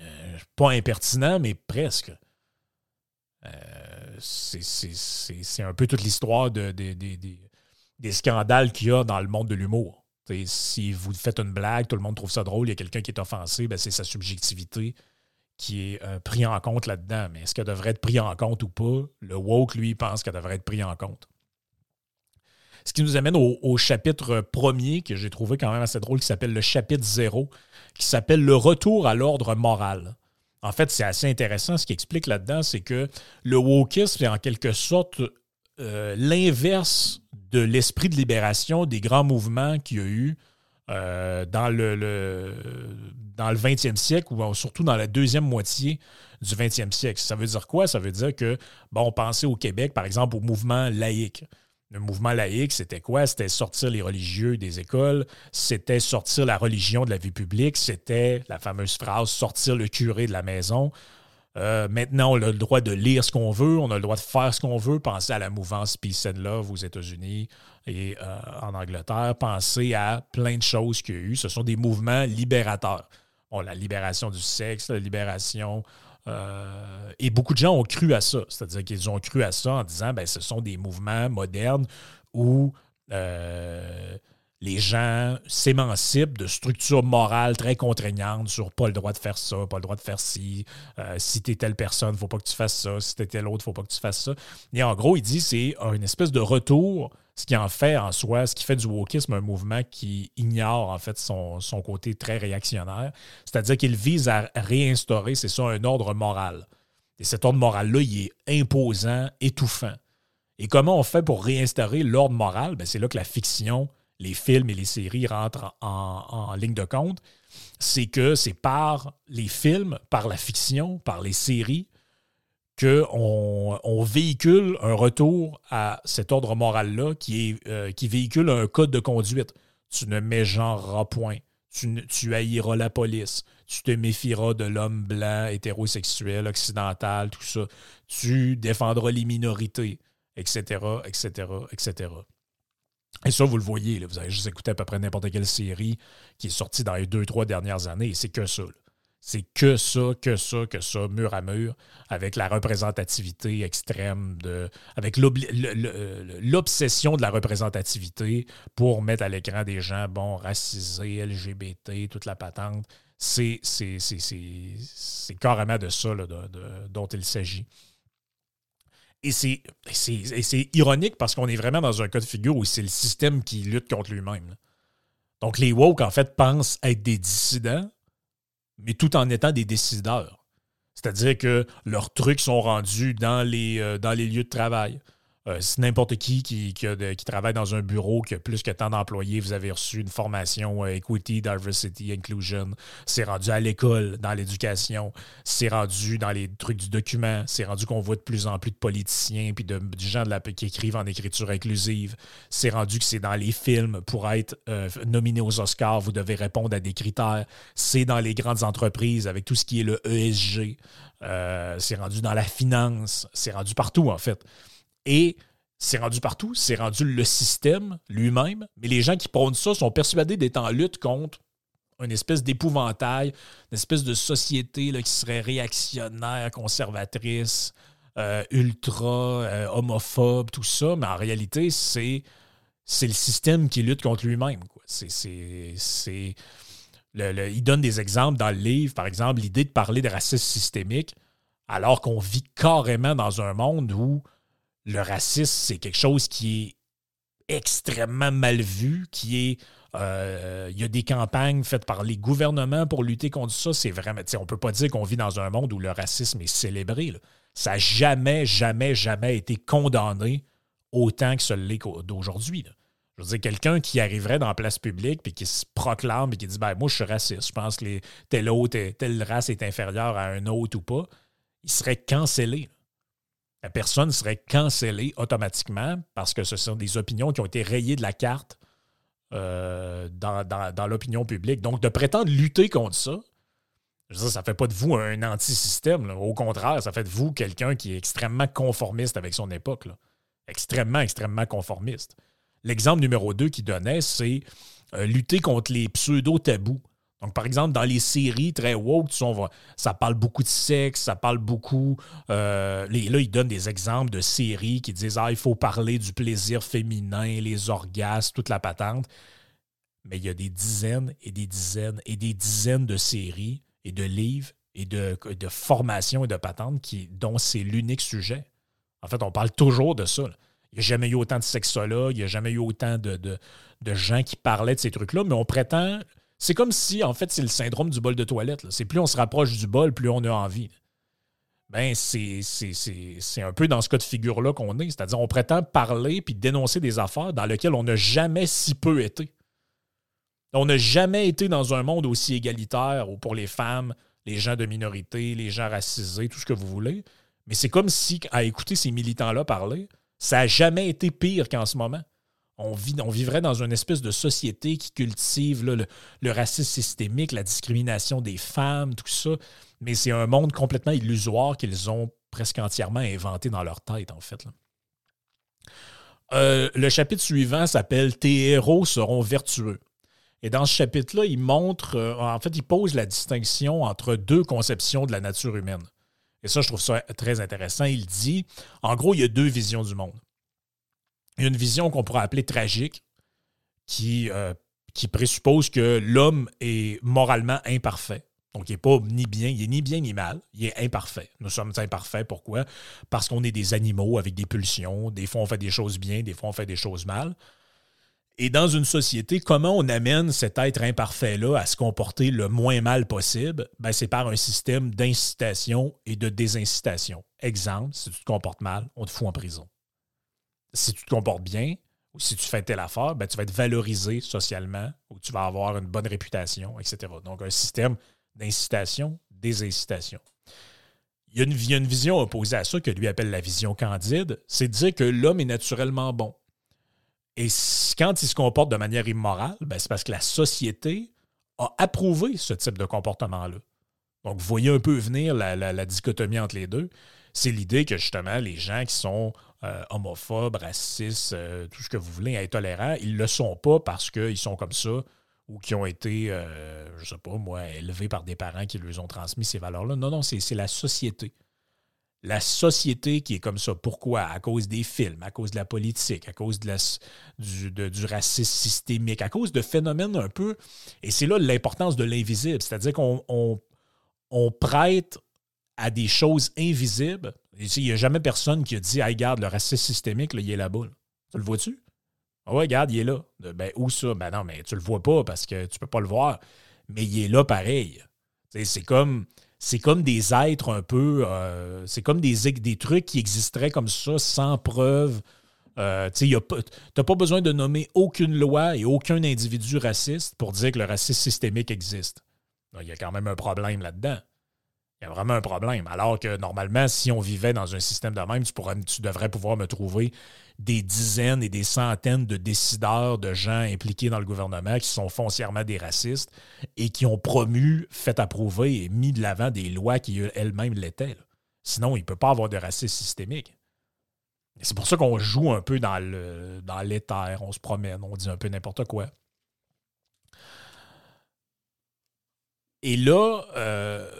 euh, pas impertinent, mais presque. Euh, c'est un peu toute l'histoire de, des scandales qu'il y a dans le monde de l'humour si vous faites une blague, tout le monde trouve ça drôle, il y a quelqu'un qui est offensé, ben, c'est sa subjectivité qui est euh, pris en compte là-dedans. Mais est-ce qu'elle devrait être pris en compte ou pas? Le woke, lui, pense qu'elle devrait être pris en compte. Ce qui nous amène au, chapitre premier, que j'ai trouvé quand même assez drôle, qui s'appelle le chapitre zéro, qui s'appelle le retour à l'ordre moral. En fait, c'est assez intéressant. Ce qui explique là-dedans, c'est que le wokisme est en quelque sorte euh, l'inverse de l'esprit de libération des grands mouvements qu'il y a eu euh, dans, le, dans le 20e siècle ou surtout dans la deuxième moitié du 20e siècle. Ça veut dire quoi? Ça veut dire que, bon, pensez au Québec, par exemple, au mouvement laïque. Le mouvement laïque, c'était quoi? C'était sortir les religieux des écoles, c'était sortir la religion de la vie publique, c'était la fameuse phrase sortir le curé de la maison. Euh, maintenant, on a le droit de lire ce qu'on veut, on a le droit de faire ce qu'on veut. Pensez à la mouvance Peace and Love aux États-Unis et euh, en Angleterre. Pensez à plein de choses qu'il y a eu. Ce sont des mouvements libérateurs. La libération du sexe, la libération. Euh, et beaucoup de gens ont cru à ça. C'est-à-dire qu'ils ont cru à ça en disant ben, ce sont des mouvements modernes où les gens s'émancipent de structures morales très contraignantes sur pas le droit de faire ça, pas le droit de faire ci. Euh, si tu es telle personne, faut pas que tu fasses ça. Si tu es telle autre, faut pas que tu fasses ça. Et en gros, il dit c'est une espèce de retour, ce qui en fait en soi, ce qui fait du wokisme un mouvement qui ignore en fait son, côté très réactionnaire. C'est-à-dire qu'il vise à réinstaurer, c'est ça, un ordre moral. Et cet ordre moral-là, il est imposant, étouffant. Et comment on fait pour réinstaurer l'ordre moral? Ben, c'est là que la fiction les films et les séries rentrent en, ligne de compte, c'est que c'est par les films, par la fiction, par les séries, qu'on on véhicule un retour à cet ordre moral-là qui, euh, qui véhicule un code de conduite. Tu ne mégenreras point. Tu, tu haïras la police. Tu te méfieras de l'homme blanc, hétérosexuel, occidental, tout ça. Tu défendras les minorités, etc., etc., etc. Et ça, vous le voyez, vous avez juste écouté à peu près n'importe quelle série qui est sortie dans les deux, trois dernières années, et c'est que ça. C'est que ça, que ça, que ça, mur à mur, avec la représentativité extrême, de, avec l'obsession de la représentativité pour mettre à l'écran des gens, bon, racisés, LGBT, toute la patente. C'est carrément de ça dont il s'agit. Et c'est, ironique parce qu'on est vraiment dans un cas de figure où c'est le système qui lutte contre lui-même. Donc les woke, en fait, pensent être des dissidents, mais tout en étant des décideurs. C'est-à-dire que leurs trucs sont rendus dans les, euh, dans les lieux de travail. Euh, si n'importe qui qui, qui, travaille dans un bureau qui a plus que tant d'employés, vous avez reçu une formation euh, Equity, Diversity, Inclusion, c'est rendu à l'école, dans l'éducation, c'est rendu dans les trucs du document, c'est rendu qu'on voit de plus en plus de politiciens puis de, gens de la, qui écrivent en écriture inclusive, c'est rendu que c'est dans les films. Pour être euh, nominé aux Oscars, vous devez répondre à des critères, c'est dans les grandes entreprises avec tout ce qui est le ESG, c'est rendu dans la finance, c'est rendu partout en fait. Et c'est rendu partout, c'est rendu le système lui-même, mais les gens qui prônent ça sont persuadés d'être en lutte contre une espèce d'épouvantail, une espèce de société là, qui serait réactionnaire, conservatrice, euh, ultra, euh, homophobe, tout ça, mais en réalité, c'est, c'est le système qui lutte contre lui-même. C'est, c'est, il donne des exemples dans le livre, par exemple, l'idée de parler de racisme systémique, alors qu'on vit carrément dans un monde où le racisme, c'est quelque chose qui est extrêmement mal vu, qui est. Euh, il y a des campagnes faites par les gouvernements pour lutter contre ça. C'est vraiment. On ne peut pas dire qu'on vit dans un monde où le racisme est célébré. Ça n'a jamais, jamais, jamais été condamné autant que ce l'est d'aujourd'hui. Je veux dire, quelqu'un qui arriverait dans la place publique et qui se proclame et qui dit ben, Moi, je suis raciste, je pense que telle, autre, telle race est inférieure à un autre ou pas, il serait cancellé la personne serait cancellée automatiquement parce que ce sont des opinions qui ont été rayées de la carte euh, dans, l'opinion publique. Donc, de prétendre lutter contre ça, ça ne fait pas de vous un anti-système. Au contraire, ça fait de vous quelqu'un qui est extrêmement conformiste avec son époque. Extrêmement, extrêmement conformiste. L'exemple numéro 2 qu'il donnait, c'est euh, lutter contre les pseudo-tabous. Donc, par exemple, dans les séries très woke, ça parle beaucoup de sexe, ça parle beaucoup. Euh, là, ils donnent des exemples de séries qui disent Ah, il faut parler du plaisir féminin, les orgasmes, toute la patente. Mais il y a des dizaines et des dizaines et des dizaines de séries et de livres et de, formations et de patentes dont c'est l'unique sujet. En fait, on parle toujours de ça. Il n'y a jamais eu autant de sexologues, il n'y a jamais eu autant de, de gens qui parlaient de ces trucs-là, mais on prétend c'est comme si, en fait, c'est le syndrome du bol de toilette. C'est plus on se rapproche du bol, plus on a envie. Ben, c'est un peu dans ce cas de figure-là qu'on est. C'est-à-dire, on prétend parler puis dénoncer des affaires dans lesquelles on n'a jamais si peu été. On n'a jamais été dans un monde aussi égalitaire où pour les femmes, les gens de minorité, les gens racisés, tout ce que vous voulez. Mais c'est comme si, à écouter ces militants-là parler, ça n'a jamais été pire qu'en ce moment on, vivrait dans une espèce de société qui cultive le, racisme systémique, la discrimination des femmes, tout ça. Mais c'est un monde complètement illusoire qu'ils ont presque entièrement inventé dans leur tête, en fait. Euh, le chapitre suivant s'appelle Tes héros seront vertueux. Et dans ce chapitre-là, il montre, euh, en fait, il pose la distinction entre deux conceptions de la nature humaine. Et ça, je trouve ça très intéressant. Il dit, en gros, il y a deux visions du monde. Il y a une vision qu'on pourrait appeler tragique, qui, euh, présuppose que l'homme est moralement imparfait. Donc, il n'est pas ni bien, il est ni bien ni mal, il est imparfait. Nous sommes imparfaits. Pourquoi? Parce qu'on est des animaux avec des pulsions. Des fois, on fait des choses bien, des fois, on fait des choses mal. Et dans une société, comment on amène cet être imparfait-là à se comporter le moins mal possible? Ben, c'est par un système d'incitation et de désincitation. Exemple, si tu te comportes mal, on te fout en prison si tu te comportes bien ou si tu fais telle affaire, ben, tu vas être valorisé socialement ou tu vas avoir une bonne réputation, etc. Donc, un système d'incitation, désincitation. Il y, a une, vision opposée à ça que lui appelle la vision candide, c'est de dire que l'homme est naturellement bon. Et quand il se comporte de manière immorale, ben, c'est parce que la société a approuvé ce type de comportement-là. Donc, vous voyez un peu venir la dichotomie entre les deux. C'est l'idée que justement, les gens qui sont euh, homophobes, racistes, euh, tout ce que vous voulez, intolérants, ils ne le sont pas parce qu'ils sont comme ça ou qui ont été, euh, je ne sais pas moi, élevés par des parents qui leur ont transmis ces valeurs-là. Non, non, c'est la société. La société qui est comme ça. Pourquoi? À cause des films, à cause de la politique, à cause du, racisme systémique, à cause de phénomènes un peu. Et c'est là l'importance de l'invisible. C'est-à-dire qu'on on, on prête à des choses invisibles Il n'y a jamais personne qui a dit Hey, regarde, le racisme systémique, il est là-bas. Tu le vois-tu? Ah regarde, il est là. Ben, où ça? Ben non, mais tu le vois pas parce que tu peux pas le voir. Mais il est là pareil. C'est comme. C'est comme des êtres un peu. Euh, c'est comme des, des trucs qui existeraient comme ça, sans preuve. Euh, tu n'as pas besoin de nommer aucune loi et aucun individu raciste pour dire que le racisme systémique existe. Il y a quand même un problème là-dedans. Il y a vraiment un problème. Alors que normalement, si on vivait dans un système de même, tu, tu devrais pouvoir me trouver des dizaines et des centaines de décideurs, de gens impliqués dans le gouvernement qui sont foncièrement des racistes et qui ont promu, fait approuver et mis de l'avant des lois qui elles-mêmes l'étaient. Sinon, il ne peut pas avoir de racisme systémique. C'est pour ça qu'on joue un peu dans le dans l'éther, on se promène, on dit un peu n'importe quoi. Et là, euh,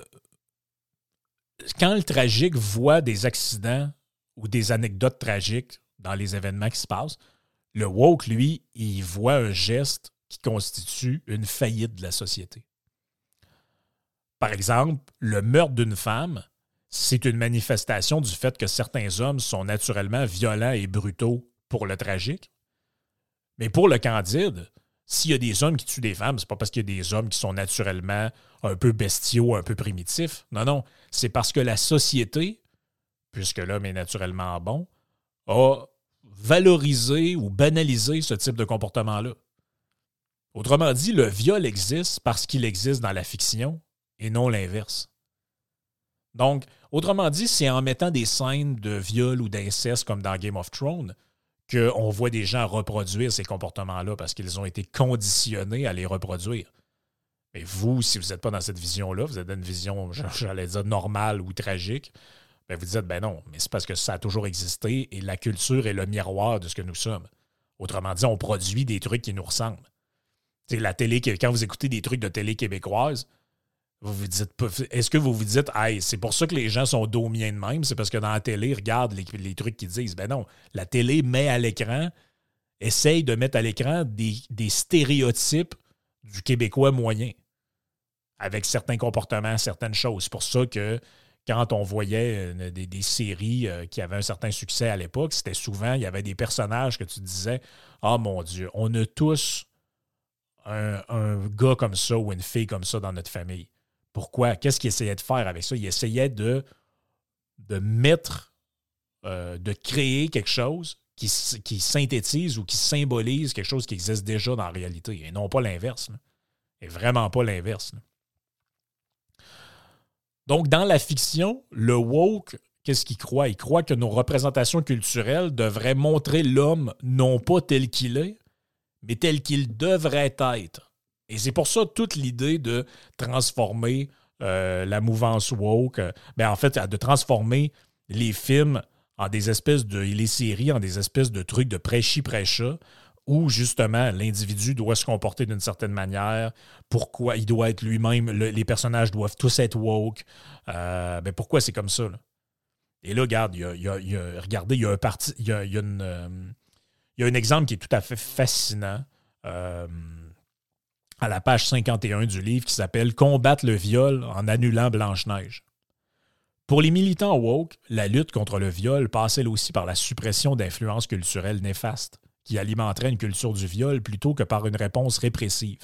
quand le tragique voit des accidents ou des anecdotes tragiques dans les événements qui se passent, le woke, lui, il voit un geste qui constitue une faillite de la société. Par exemple, le meurtre d'une femme, c'est une manifestation du fait que certains hommes sont naturellement violents et brutaux pour le tragique. Mais pour le candide, s'il y a des hommes qui tuent des femmes, c'est pas parce qu'il y a des hommes qui sont naturellement un peu bestiaux, un peu primitifs. Non, non. C'est parce que la société, puisque l'homme est naturellement bon, a valorisé ou banalisé ce type de comportement-là. Autrement dit, le viol existe parce qu'il existe dans la fiction et non l'inverse. Donc, autrement dit, c'est en mettant des scènes de viol ou d'inceste comme dans Game of Thrones qu'on voit des gens reproduire ces comportements-là parce qu'ils ont été conditionnés à les reproduire. Mais vous, si vous n'êtes pas dans cette vision-là, vous êtes dans une vision, j'allais dire, normale ou tragique, bien vous dites, ben non, mais c'est parce que ça a toujours existé et la culture est le miroir de ce que nous sommes. Autrement dit, on produit des trucs qui nous ressemblent. C'est la télé, quand vous écoutez des trucs de télé québécoise, vous vous dites est-ce que vous vous dites c'est pour ça que les gens sont domiens de même, c'est parce que dans la télé, regarde les, trucs qu'ils disent. Ben non, la télé met à l'écran, essaye de mettre à l'écran des, stéréotypes du Québécois moyen, avec certains comportements, certaines choses. C'est pour ça que quand on voyait des, séries euh, qui avaient un certain succès à l'époque, c'était souvent, il y avait des personnages que tu disais oh, mon Dieu, on a tous un, gars comme ça ou une fille comme ça dans notre famille. Pourquoi? Qu'est-ce qu'il essayait de faire avec ça? Il essayait de, mettre, euh, de créer quelque chose qui, qui, synthétise ou qui symbolise quelque chose qui existe déjà dans la réalité, et non pas l'inverse. Et vraiment pas l'inverse. Donc, dans la fiction, le woke, qu'est-ce qu'il croit? Il croit que nos représentations culturelles devraient montrer l'homme non pas tel qu'il est, mais tel qu'il devrait être. Et c'est pour ça toute l'idée de transformer euh, la mouvance woke, euh, ben en fait, de transformer les films en des espèces de. les séries en des espèces de trucs de prêchi-prêcha où justement l'individu doit se comporter d'une certaine manière, pourquoi il doit être lui-même, les personnages doivent tous être woke. Euh, ben pourquoi c'est comme ça? Et là, regarde, il y a, regardez, il y a un parti, il y a, une, il y a un exemple qui est tout à fait fascinant à la page 51 du livre qui s'appelle Combattre le viol en annulant Blanche-Neige. Pour les militants woke, la lutte contre le viol passe elle aussi par la suppression d'influences culturelles néfastes, qui alimenteraient une culture du viol plutôt que par une réponse répressive.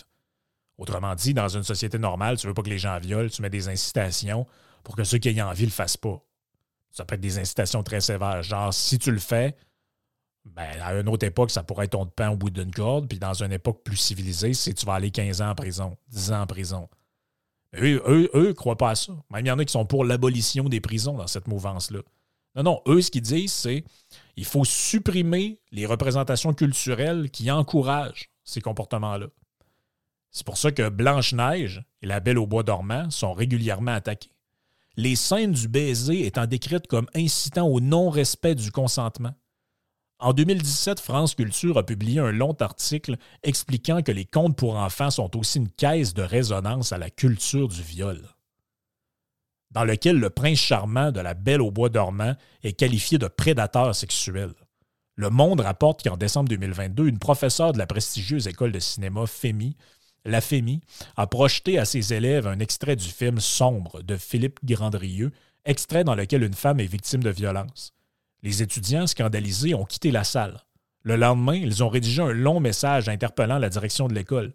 Autrement dit, dans une société normale, tu veux pas que les gens violent, tu mets des incitations pour que ceux qui ayant envie le fassent pas. Ça peut être des incitations très sévères, genre si tu le fais, ben, à une autre époque, ça pourrait être ton pain au bout d'une corde. Puis dans une époque plus civilisée, c'est tu vas aller 15 ans en prison, 10 ans en prison. eux, eux, eux, croient pas à ça. Même il y en a qui sont pour l'abolition des prisons dans cette mouvance-là. Non, non, eux, ce qu'ils disent, c'est il faut supprimer les représentations culturelles qui encouragent ces comportements-là. C'est pour ça que Blanche-Neige et la Belle au bois dormant sont régulièrement attaquées. Les scènes du baiser étant décrites comme incitant au non-respect du consentement. En 2017, France Culture a publié un long article expliquant que les contes pour enfants sont aussi une caisse de résonance à la culture du viol, dans lequel le prince charmant de la Belle au bois dormant est qualifié de prédateur sexuel. Le Monde rapporte qu'en décembre 2022, une professeure de la prestigieuse école de cinéma FEMI la FEMI, a projeté à ses élèves un extrait du film Sombre de Philippe Grandrieux, extrait dans lequel une femme est victime de violence. Les étudiants, scandalisés, ont quitté la salle. Le lendemain, ils ont rédigé un long message interpellant la direction de l'école.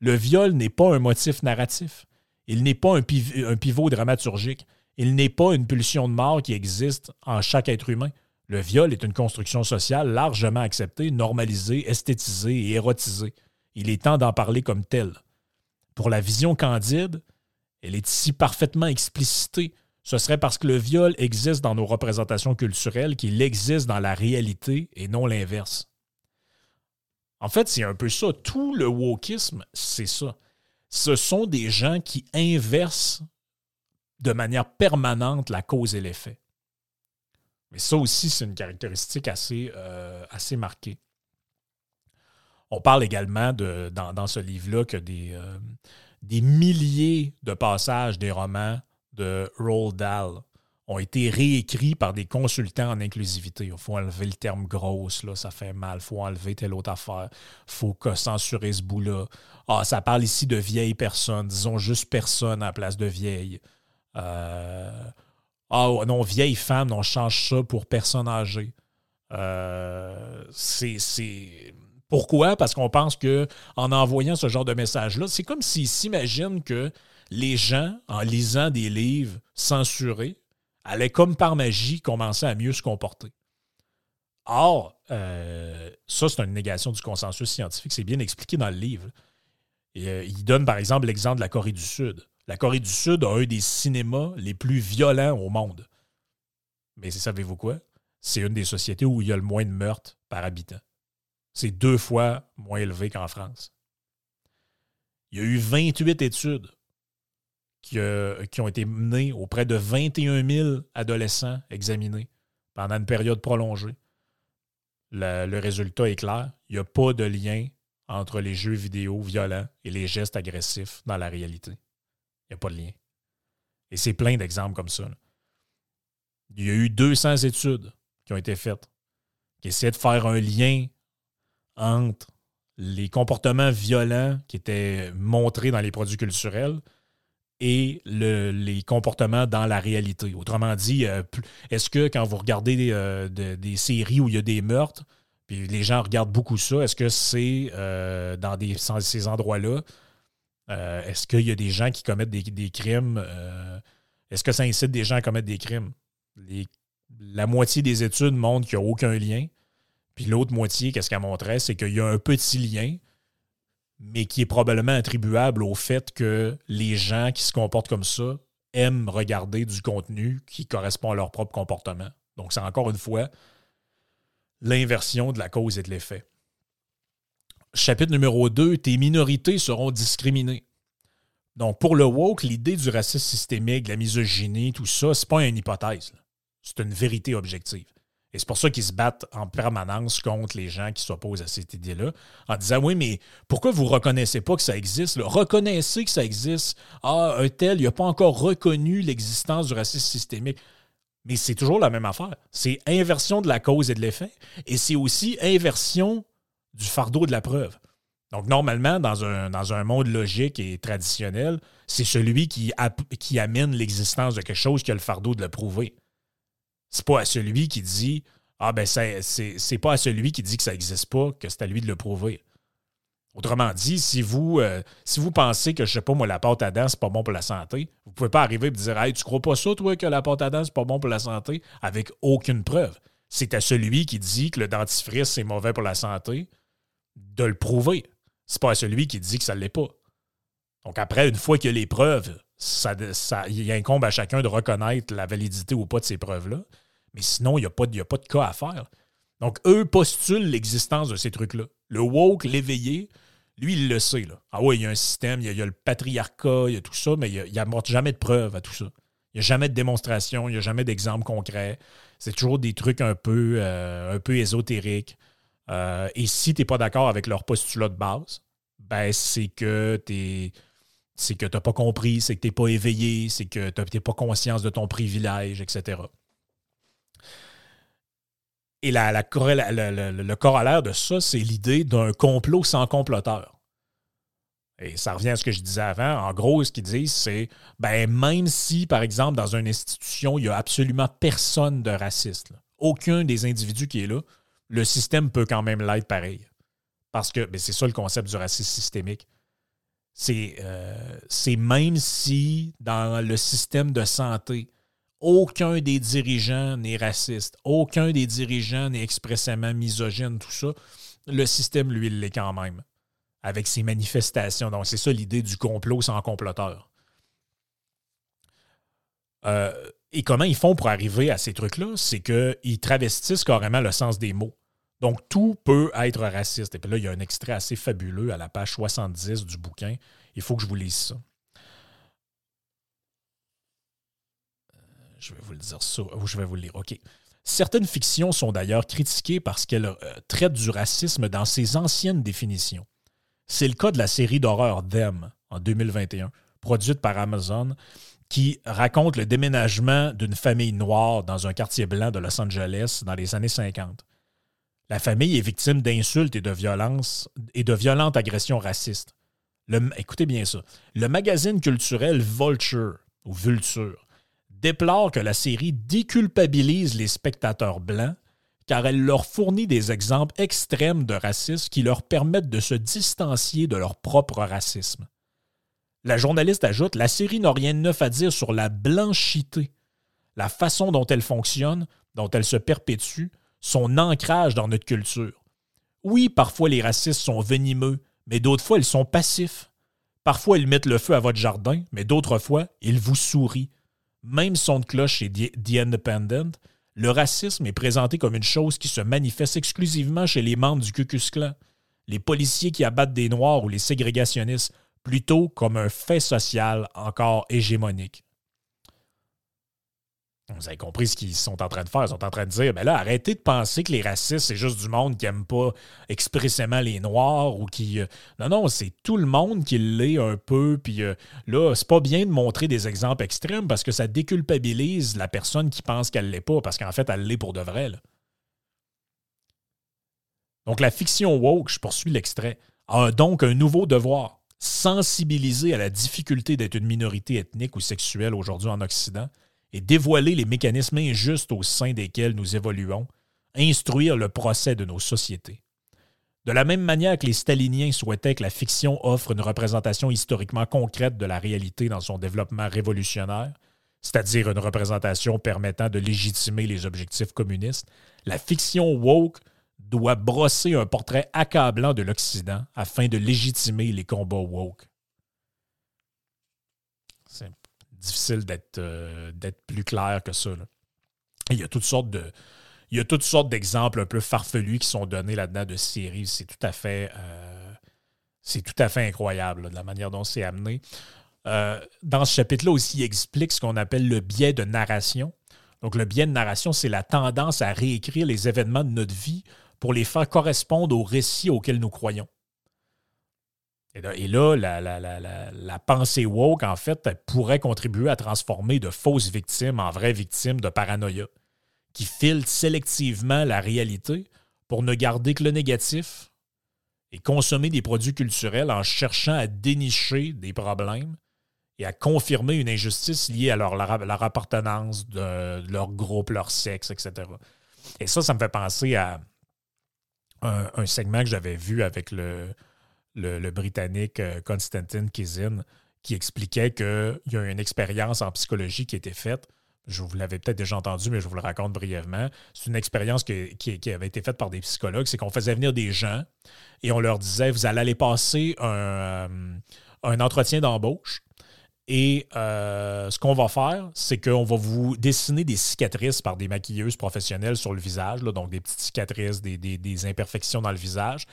Le viol n'est pas un motif narratif. Il n'est pas un, pivot dramaturgique. Il n'est pas une pulsion de mort qui existe en chaque être humain. Le viol est une construction sociale largement acceptée, normalisée, esthétisée et érotisée. Il est temps d'en parler comme tel. Pour la vision candide, elle est ici parfaitement explicitée. Ce serait parce que le viol existe dans nos représentations culturelles qu'il existe dans la réalité et non l'inverse. En fait, c'est un peu ça. Tout le wokisme, c'est ça. Ce sont des gens qui inversent de manière permanente la cause et l'effet. Mais ça aussi, c'est une caractéristique assez, euh, marquée. On parle également dans, ce livre-là que des, euh, des milliers de passages des romans de Roald Dahl ont été réécrits par des consultants en inclusivité. Il faut enlever le terme grosse, là, ça fait mal. Faut enlever telle autre affaire. Faut censurer ce bout-là. Ah, ça parle ici de vieilles personnes. Disons juste personne à la place de vieilles. Euh, ah non, vieille femme, on change ça pour personne âgée. Euh, c'est. Pourquoi? Parce qu'on pense que en envoyant ce genre de message-là, c'est comme s'ils s'imaginent que les gens, en lisant des livres censurés, allaient comme par magie commencer à mieux se comporter. Or, euh, ça, c'est une négation du consensus scientifique. C'est bien expliqué dans le livre. Euh, il donne, par exemple, l'exemple de la Corée du Sud. La Corée du Sud a un des cinémas les plus violents au monde. Mais savez-vous quoi? C'est une des sociétés où il y a le moins de meurtres par habitant. C'est deux fois moins élevé qu'en France. Il y a eu 28 études qui, euh, qui, ont été menées auprès de 21 000 adolescents examinés pendant une période prolongée. le résultat est clair. Il n'y a pas de lien entre les jeux vidéo violents et les gestes agressifs dans la réalité. Il n'y a pas de lien. Et c'est plein d'exemples comme ça. Il y a eu 200 études qui ont été faites qui essaient de faire un lien entre les comportements violents qui étaient montrés dans les produits culturels et les comportements dans la réalité. Autrement dit, euh, est-ce que quand vous regardez euh, des séries où il y a des meurtres, puis les gens regardent beaucoup ça, est-ce que c'est euh, dans ces endroits-là est-ce qu'il y a des gens qui commettent des, crimes? Est-ce que ça incite des gens à commettre des crimes? la moitié des études montrent qu'il n'y a aucun lien. Puis l'autre moitié, qu'est-ce qu'elle montrait? C'est qu'il y a un petit lien, mais qui est probablement attribuable au fait que les gens qui se comportent comme ça aiment regarder du contenu qui correspond à leur propre comportement. Donc, c'est encore une fois l'inversion de la cause et de l'effet. Chapitre numéro 2, tes minorités seront discriminées. Donc, pour le woke, l'idée du racisme systémique, de la misogynie, tout ça, c'est pas une hypothèse. C'est une vérité objective. Et c'est pour ça qu'ils se battent en permanence contre les gens qui s'opposent à cette idée-là, en disant Oui, mais pourquoi vous ne reconnaissez pas que ça existe Reconnaissez que ça existe. Ah, un tel, il n'a pas encore reconnu l'existence du racisme systémique. Mais c'est toujours la même affaire. C'est inversion de la cause et de l'effet. Et c'est aussi inversion du fardeau de la preuve. Donc, normalement, dans un, monde logique et traditionnel, c'est celui qui, qui amène l'existence de quelque chose qui a le fardeau de le prouver. C'est pas à celui qui dit Ah, ben, c'est pas à celui qui dit que ça n'existe pas que c'est à lui de le prouver. Autrement dit, si vous, euh, pensez que, je sais pas, moi, la pâte à dents, c'est pas bon pour la santé, vous pouvez pas arriver et dire Hey, tu crois pas ça, toi, que la pâte à dents, c'est pas bon pour la santé, avec aucune preuve. C'est à celui qui dit que le dentifrice, c'est mauvais pour la santé, de le prouver. C'est pas à celui qui dit que ça ne l'est pas. Donc après, une fois qu'il y a les preuves, ça, ça, il incombe à chacun de reconnaître la validité ou pas de ces preuves-là. Mais sinon, il n'y a, pas, a pas de cas à faire. Donc, eux postulent l'existence de ces trucs-là. Le woke, l'éveillé, lui, il le sait. Là. Ah oui, il y a un système, il y a, le patriarcat, il y a tout ça, mais il n'y a, jamais de preuves à tout ça. Il n'y a jamais de démonstration, il n'y a jamais d'exemple concret. C'est toujours des trucs un peu, euh, un peu ésotériques. Euh, et si tu n'es pas d'accord avec leur postulat de base, ben c'est que tu c'est que tu n'as pas compris, c'est que tu n'es pas éveillé, c'est que tu n'as pas conscience de ton privilège, etc. Et la, le corollaire de ça, c'est l'idée d'un complot sans comploteur. Et ça revient à ce que je disais avant. En gros, ce qu'ils disent, c'est ben, même si, par exemple, dans une institution, il n'y a absolument personne de raciste, aucun des individus qui est là, le système peut quand même l'être pareil. Parce que ben, c'est ça le concept du racisme systémique. Euh, c'est même si dans le système de santé, aucun des dirigeants n'est raciste, aucun des dirigeants n'est expressément misogyne, tout ça, le système, lui, il l'est quand même, avec ses manifestations. Donc, c'est ça l'idée du complot sans comploteur. Euh, et comment ils font pour arriver à ces trucs-là? C'est qu'ils travestissent carrément le sens des mots. Donc, tout peut être raciste. Et puis là, il y a un extrait assez fabuleux à la page 70 du bouquin. Il faut que je vous lise ça. Euh, je vais vous le dire ça, je vais vous le lire. OK. Certaines fictions sont d'ailleurs critiquées parce qu'elles euh, traitent du racisme dans ses anciennes définitions. C'est le cas de la série d'horreur Them en 2021, produite par Amazon, qui raconte le déménagement d'une famille noire dans un quartier blanc de Los Angeles dans les années 50. La famille est victime d'insultes et de violences et de violentes agressions racistes. écoutez bien ça. Le magazine culturel Vulture ou Vulture déplore que la série déculpabilise les spectateurs blancs car elle leur fournit des exemples extrêmes de racisme qui leur permettent de se distancier de leur propre racisme. La journaliste ajoute La série n'a rien de neuf à dire sur la blanchité, la façon dont elle fonctionne, dont elle se perpétue, son ancrage dans notre culture. Oui, parfois les racistes sont venimeux, mais d'autres fois ils sont passifs. Parfois ils mettent le feu à votre jardin, mais d'autres fois ils vous sourient. Même son de cloche chez The Independent, le racisme est présenté comme une chose qui se manifeste exclusivement chez les membres du Ku Klux Klan, les policiers qui abattent des Noirs ou les ségrégationnistes, plutôt comme un fait social encore hégémonique. Vous avez compris ce qu'ils sont en train de faire. Ils sont en train de dire, mais là, arrêtez de penser que les racistes, c'est juste du monde qui n'aime pas expressément les Noirs ou qui. Euh, non, non, c'est tout le monde qui l'est un peu. Puis euh, là, c'est pas bien de montrer des exemples extrêmes parce que ça déculpabilise la personne qui pense qu'elle l'est pas, parce qu'en fait, elle l'est pour de vrai. Donc, la fiction woke, je poursuis l'extrait, a donc un nouveau devoir sensibiliser à la difficulté d'être une minorité ethnique ou sexuelle aujourd'hui en Occident et dévoiler les mécanismes injustes au sein desquels nous évoluons, instruire le procès de nos sociétés. De la même manière que les staliniens souhaitaient que la fiction offre une représentation historiquement concrète de la réalité dans son développement révolutionnaire, c'est-à-dire une représentation permettant de légitimer les objectifs communistes, la fiction woke doit brosser un portrait accablant de l'Occident afin de légitimer les combats woke difficile euh, d'être plus clair que ça. Il y a toutes sortes de. Il y a toutes sortes d'exemples un peu farfelus qui sont donnés là-dedans de séries. C'est tout à fait. Euh, incroyable de la manière dont c'est amené. Euh, dans ce chapitre-là aussi, il explique ce qu'on appelle le biais de narration. Donc, le biais de narration, c'est la tendance à réécrire les événements de notre vie pour les faire correspondre aux récits auxquels nous croyons. Et là, la, pensée woke, en fait, pourrait contribuer à transformer de fausses victimes en vraies victimes de paranoïa, qui filtrent sélectivement la réalité pour ne garder que le négatif et consommer des produits culturels en cherchant à dénicher des problèmes et à confirmer une injustice liée à leur, leur appartenance, de, leur groupe, leur sexe, etc. Et ça, ça me fait penser à un segment que j'avais vu avec le, le, Britannique euh, Constantin Kizin, qui expliquait qu'il y a une expérience en psychologie qui a été faite. Je vous l'avais peut-être déjà entendu, mais je vous le raconte brièvement. C'est une expérience qui, avait été faite par des psychologues. C'est qu'on faisait venir des gens et on leur disait Vous allez aller passer un, euh, entretien d'embauche. Et euh, ce qu'on va faire, c'est qu'on va vous dessiner des cicatrices par des maquilleuses professionnelles sur le visage, donc des petites cicatrices, des, imperfections dans le visage.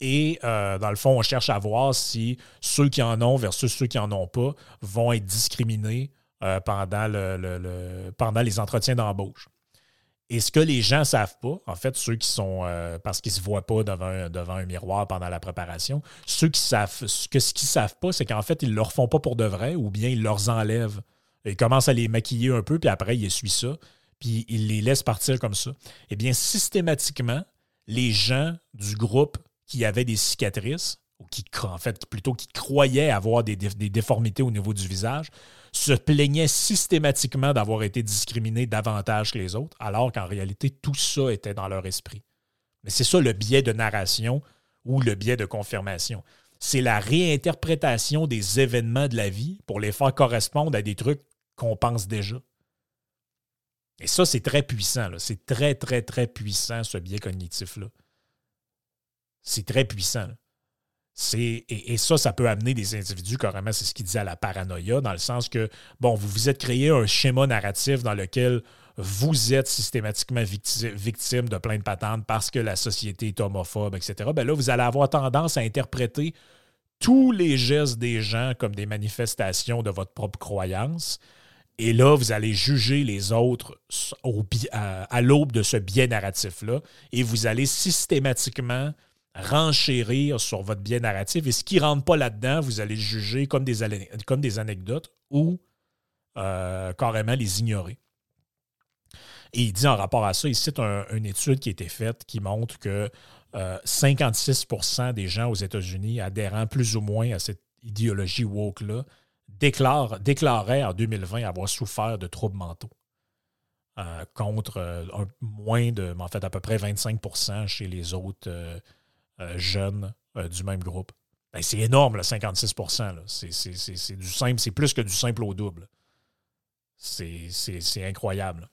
Et euh, dans le fond, on cherche à voir si ceux qui en ont versus ceux qui n'en ont pas vont être discriminés euh, pendant, le, pendant les entretiens d'embauche. Et ce que les gens ne savent pas, en fait, ceux qui sont, euh, parce qu'ils ne se voient pas devant un, devant un miroir pendant la préparation, ceux qui savent, que ce qu'ils ne savent pas, c'est qu'en fait, ils ne leur font pas pour de vrai ou bien ils leur enlèvent. Ils commencent à les maquiller un peu, puis après, ils essuient ça, puis ils les laissent partir comme ça. Eh bien, systématiquement, les gens du groupe qui avaient des cicatrices ou qui, en fait, plutôt qui croyaient avoir des, déformités au niveau du visage, se plaignaient systématiquement d'avoir été discriminés davantage que les autres, alors qu'en réalité, tout ça était dans leur esprit. Mais c'est ça le biais de narration ou le biais de confirmation. C'est la réinterprétation des événements de la vie pour les faire correspondre à des trucs qu'on pense déjà. Et ça, c'est très puissant. C'est très, très, très puissant, ce biais cognitif-là. C'est très puissant. Et, ça, ça peut amener des individus, carrément, c'est ce qu'il disait à la paranoïa, dans le sens que, bon, vous vous êtes créé un schéma narratif dans lequel vous êtes systématiquement victime de plein de patentes parce que la société est homophobe, etc. Ben là, vous allez avoir tendance à interpréter tous les gestes des gens comme des manifestations de votre propre croyance. Et là, vous allez juger les autres à l'aube de ce biais narratif-là et vous allez systématiquement renchérir sur votre biais narratif. Et ce qui ne rentre pas là-dedans, vous allez le juger comme des, anecdotes ou euh, carrément les ignorer. Et il dit en rapport à ça, il cite une étude qui a été faite qui montre que 56% euh, des gens aux États-Unis adhérant plus ou moins à cette idéologie woke-là déclaraient en 2020 avoir souffert de troubles mentaux. Euh, contre moins de, en fait, à peu près 25% chez les autres jeunes euh, du même groupe. Ben, c'est énorme, le 56 C'est c'est plus que du simple au double. C'est incroyable.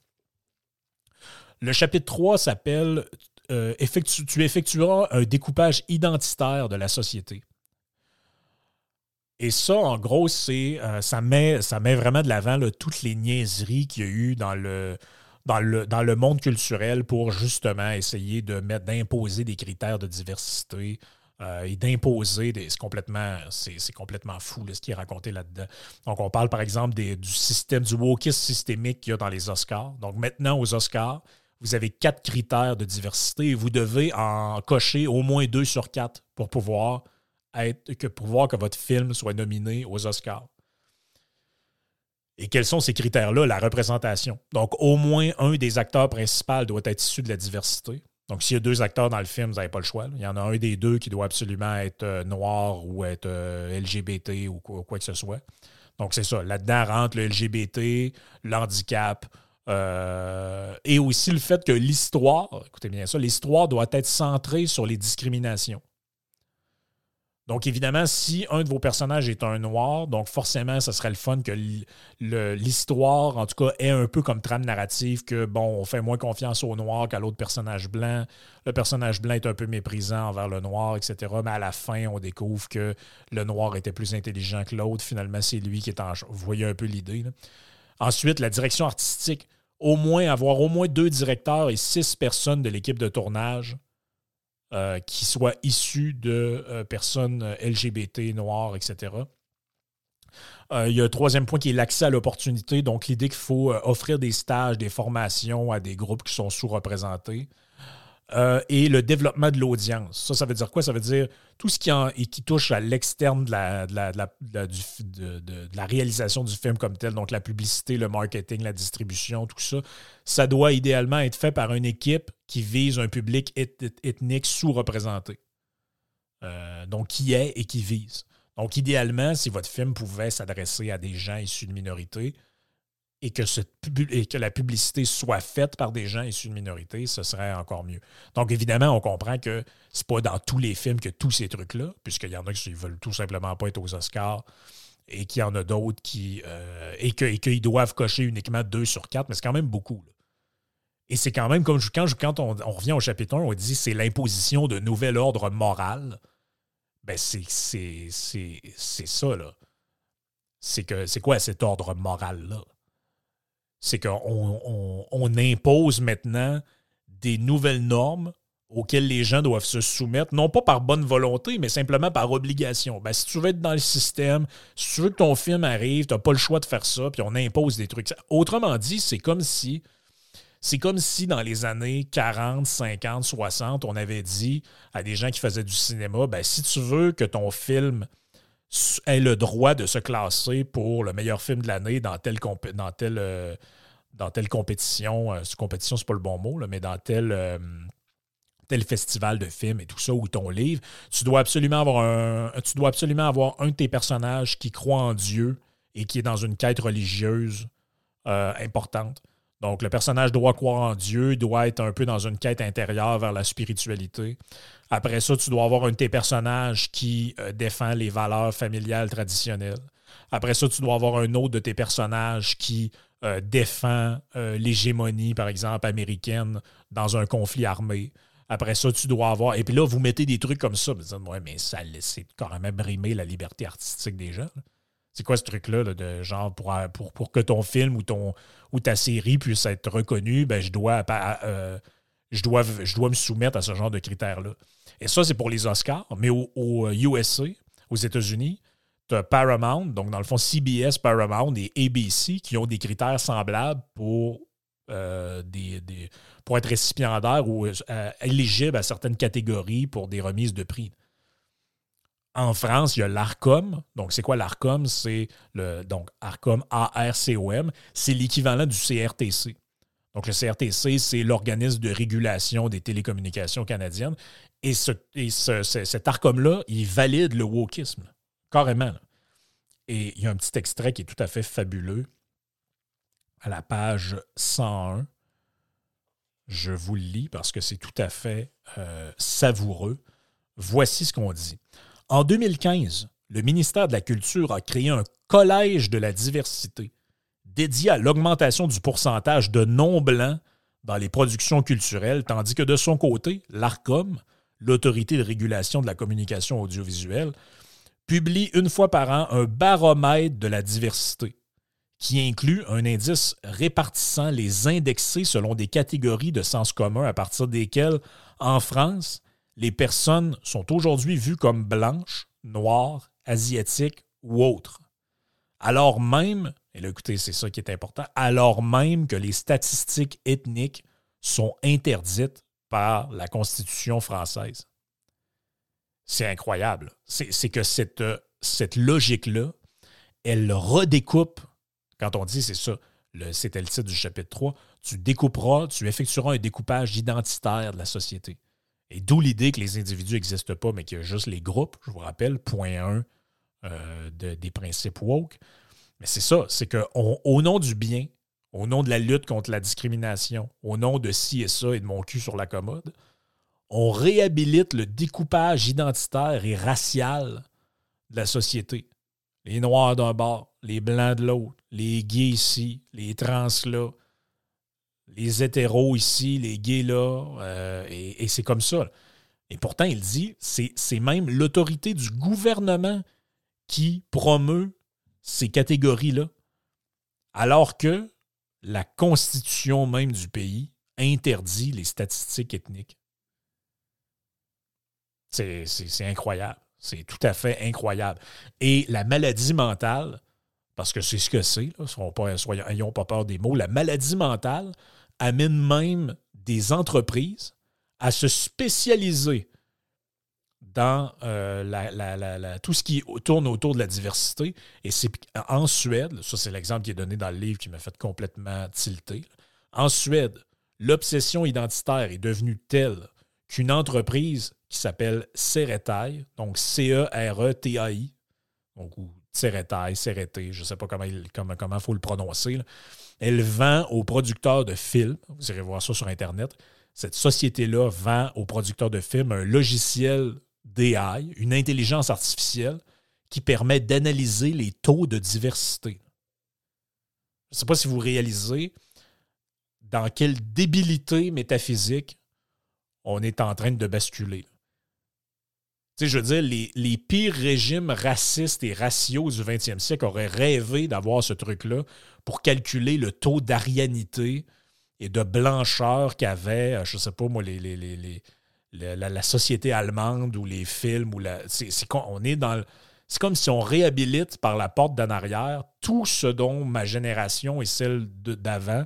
Le chapitre 3 s'appelle euh, Tu effectueras un découpage identitaire de la société. Et ça, en gros, ça, met, ça met vraiment de l'avant toutes les niaiseries qu'il y a eu dans le, dans le, dans le monde culturel pour justement essayer de mettre, d'imposer des critères de diversité euh, et d'imposer des. C'est complètement, c'est, complètement fou ce qui est raconté là-dedans. Donc, on parle par exemple des, du système, du wokisme systémique qu'il y a dans les Oscars. Donc, maintenant, aux Oscars, vous avez quatre critères de diversité et vous devez en cocher au moins deux sur quatre pour pouvoir être, que, pour voir que votre film soit nominé aux Oscars. Et quels sont ces critères-là? La représentation. Donc, au moins un des acteurs principaux doit être issu de la diversité. Donc, s'il y a deux acteurs dans le film, vous n'avez pas le choix. Il y en a un des deux qui doit absolument être euh, noir ou être euh, LGBT ou quoi, que ce soit. Donc, c'est ça. Là-dedans rentre le LGBT, l'handicap, euh, et aussi le fait que l'histoire, écoutez bien ça, l'histoire doit être centrée sur les discriminations. Donc, évidemment, si un de vos personnages est un noir, donc forcément, ce serait le fun que l'histoire, en tout cas, ait un peu comme trame narrative que, bon, on fait moins confiance au noir qu'à l'autre personnage blanc. Le personnage blanc est un peu méprisant envers le noir, etc. Mais à la fin, on découvre que le noir était plus intelligent que l'autre. Finalement, c'est lui qui est en. Vous voyez un peu l'idée. Ensuite, la direction artistique. Au moins, avoir au moins deux directeurs et six personnes de l'équipe de tournage euh, qui soient issus de euh, personnes euh, LGBT, noires, etc. il y a un troisième point qui est l'accès à l'opportunité. Donc, l'idée qu'il faut offrir des stages, des formations à des groupes qui sont sous-représentés. Euh, et le développement de l'audience. Ça, ça veut dire quoi? Ça veut dire tout ce qui, en, qui touche à l'externe de la, de, la, de, la, réalisation du film comme tel, donc la publicité, le marketing, la distribution, tout ça, ça doit idéalement être fait par une équipe qui vise un public ethnique sous-représenté. Euh, donc, qui est et qui vise. Donc, idéalement, si votre film pouvait s'adresser à des gens issus de minorités, et que, la publicité soit faite par des gens issus de minorités, ce serait encore mieux. Donc, évidemment, on comprend que c'est pas dans tous les films que tous ces trucs-là, puisqu'il y en a qui ne veulent tout simplement pas être aux Oscars et qu'il y en a d'autres qui. Euh, et qu'ils doivent cocher uniquement deux sur quatre, mais c'est quand même beaucoup. Et c'est quand même comme quand, on, revient au chapitre 1, on dit c'est l'imposition de nouvel ordre moral. Ben, c'est ça, là. C'est quoi cet ordre moral-là? C'est qu'on on, impose maintenant des nouvelles normes auxquelles les gens doivent se soumettre, non pas par bonne volonté, mais simplement par obligation. Ben, si tu veux être dans le système, si tu veux que ton film arrive, tu n'as pas le choix de faire ça, puis on impose des trucs. Autrement dit, c'est comme si c'est comme si dans les années 40, 50, 60, on avait dit à des gens qui faisaient du cinéma, ben, si tu veux que ton film ait le droit de se classer pour le meilleur film de l'année dans telle, dans telle, euh, dans telle compétition. Euh, compétition, c'est pas le bon mot, mais dans tel, euh, tel festival de films et tout ça, ou ton livre, tu dois absolument avoir un, tu dois absolument avoir un de tes personnages qui croit en Dieu et qui est dans une quête religieuse euh, importante. Donc, le personnage doit croire en Dieu, doit être un peu dans une quête intérieure vers la spiritualité. Après ça, tu dois avoir un de tes personnages qui euh, défend les valeurs familiales traditionnelles. Après ça, tu dois avoir un autre de tes personnages qui euh, défend euh, l'hégémonie, par exemple, américaine dans un conflit armé. Après ça, tu dois avoir. Et puis là, vous mettez des trucs comme ça. Vous ouais, mais ça, c'est même brimer la liberté artistique des gens. C'est quoi ce truc-là, de genre, pour, pour, que ton film ou, ta série puisse être reconnue, ben, je, dois, je, dois, me soumettre à ce genre de critères-là. Et ça, c'est pour les Oscars, mais au, USA, aux États-Unis, tu as Paramount, donc dans le fond CBS, Paramount et ABC qui ont des critères semblables pour, euh, des, pour être récipiendaires ou euh, éligibles à certaines catégories pour des remises de prix. En France, il y a l'ARCOM. Donc, c'est quoi l'ARCOM? C'est le donc ARCOM, A-R-C-O-M. C'est l'équivalent du CRTC. Donc, le CRTC, c'est l'organisme de régulation des télécommunications canadiennes. Et, ce, cet ARCOM-là, il valide le wokisme, carrément. Et il y a un petit extrait qui est tout à fait fabuleux à la page 101. Je vous le lis parce que c'est tout à fait euh, savoureux. Voici ce qu'on dit. En 2015, le ministère de la Culture a créé un collège de la diversité dédié à l'augmentation du pourcentage de non-blancs dans les productions culturelles, tandis que de son côté, l'ARCOM, l'autorité de régulation de la communication audiovisuelle, publie une fois par an un baromètre de la diversité qui inclut un indice répartissant les indexés selon des catégories de sens commun à partir desquelles, en France, les personnes sont aujourd'hui vues comme blanches, noires, asiatiques ou autres. Alors même et là, écoutez, c'est ça qui est important, alors même que les statistiques ethniques sont interdites par la Constitution française. C'est incroyable. C'est que cette, cette logique-là, elle redécoupe, quand on dit c'est ça, c'était le titre du chapitre 3, tu découperas, tu effectueras un découpage identitaire de la société. Et d'où l'idée que les individus n'existent pas, mais qu'il y a juste les groupes. Je vous rappelle, point 1 euh, des principes woke. Mais c'est ça, c'est qu'au nom du bien, au nom de la lutte contre la discrimination, au nom de ci et ça et de mon cul sur la commode, on réhabilite le découpage identitaire et racial de la société. Les Noirs d'un bord, les Blancs de l'autre, les gays ici, les trans là, les hétéros ici, les gays là, euh, et, et c'est comme ça. Et pourtant, il dit, c'est même l'autorité du gouvernement qui promeut ces catégories-là, alors que la constitution même du pays interdit les statistiques ethniques. C'est incroyable. C'est tout à fait incroyable. Et la maladie mentale, parce que c'est ce que c'est, n'ayons pas peur des mots, la maladie mentale amène même des entreprises à se spécialiser dans euh, tout ce qui tourne autour de la diversité. Et c'est en Suède, ça c'est l'exemple qui est donné dans le livre qui m'a fait complètement tilter. En Suède, l'obsession identitaire est devenue telle qu'une entreprise qui s'appelle Ceretai, donc C-E-R-E-T-A-I, donc Ceretai, Cereté, je ne sais pas comment il faut le prononcer, elle vend aux producteurs de films, vous irez voir ça sur Internet, cette société-là vend aux producteurs de films un logiciel d'AI, une intelligence artificielle qui permet d'analyser les taux de diversité. Je ne sais pas si vous réalisez dans quelle débilité métaphysique on est en train de basculer. Je veux dire, les, pires régimes racistes et raciaux du 20e siècle auraient rêvé d'avoir ce truc-là pour calculer le taux d'arianité et de blancheur qu'avaient, euh, je sais pas moi, les, les, la, société allemande ou les films ou la. C'est, on est dans. C'est comme si on réhabilite par la porte d'en arrière tout ce dont ma génération et celle d'avant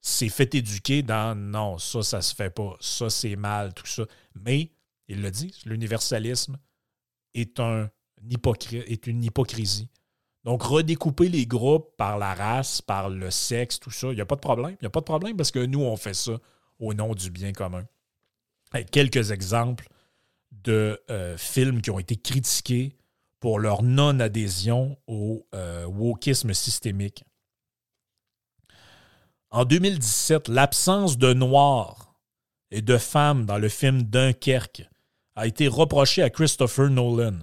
s'est fait éduquer dans non, ça, ça se fait pas, ça, c'est mal, tout ça. Mais, il le dit, l'universalisme est, un est une hypocrisie. Donc, redécouper les groupes par la race, par le sexe, tout ça, il n'y a pas de problème. Il n'y a pas de problème parce que nous, on fait ça au nom du bien commun. quelques exemples de euh, films qui ont été critiqués pour leur non-adhésion au euh, wokisme systémique. En 2017, l'absence de noirs et de femmes dans le film Dunkerque a été reprochée à Christopher Nolan.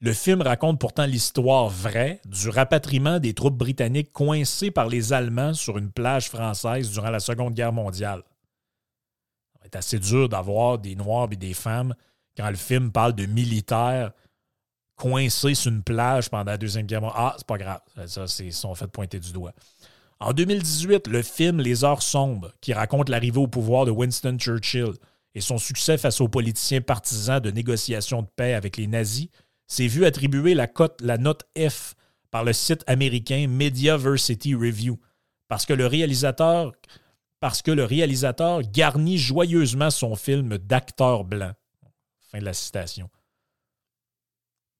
Le film raconte pourtant l'histoire vraie du rapatriement des troupes britanniques coincées par les Allemands sur une plage française durant la Seconde Guerre mondiale. C'est assez dur d'avoir des Noirs et des femmes quand le film parle de militaires coincés sur une plage pendant la Deuxième Guerre mondiale. Ah, c'est pas grave. Ça, c'est sont fait pointer du doigt. En 2018, le film Les Heures sombres, qui raconte l'arrivée au pouvoir de Winston Churchill et son succès face aux politiciens partisans de négociations de paix avec les nazis, s'est vu attribuer la, cote, la note F par le site américain Mediaversity Review, parce que le réalisateur, parce que le réalisateur garnit joyeusement son film d'acteur blanc. Fin de la citation.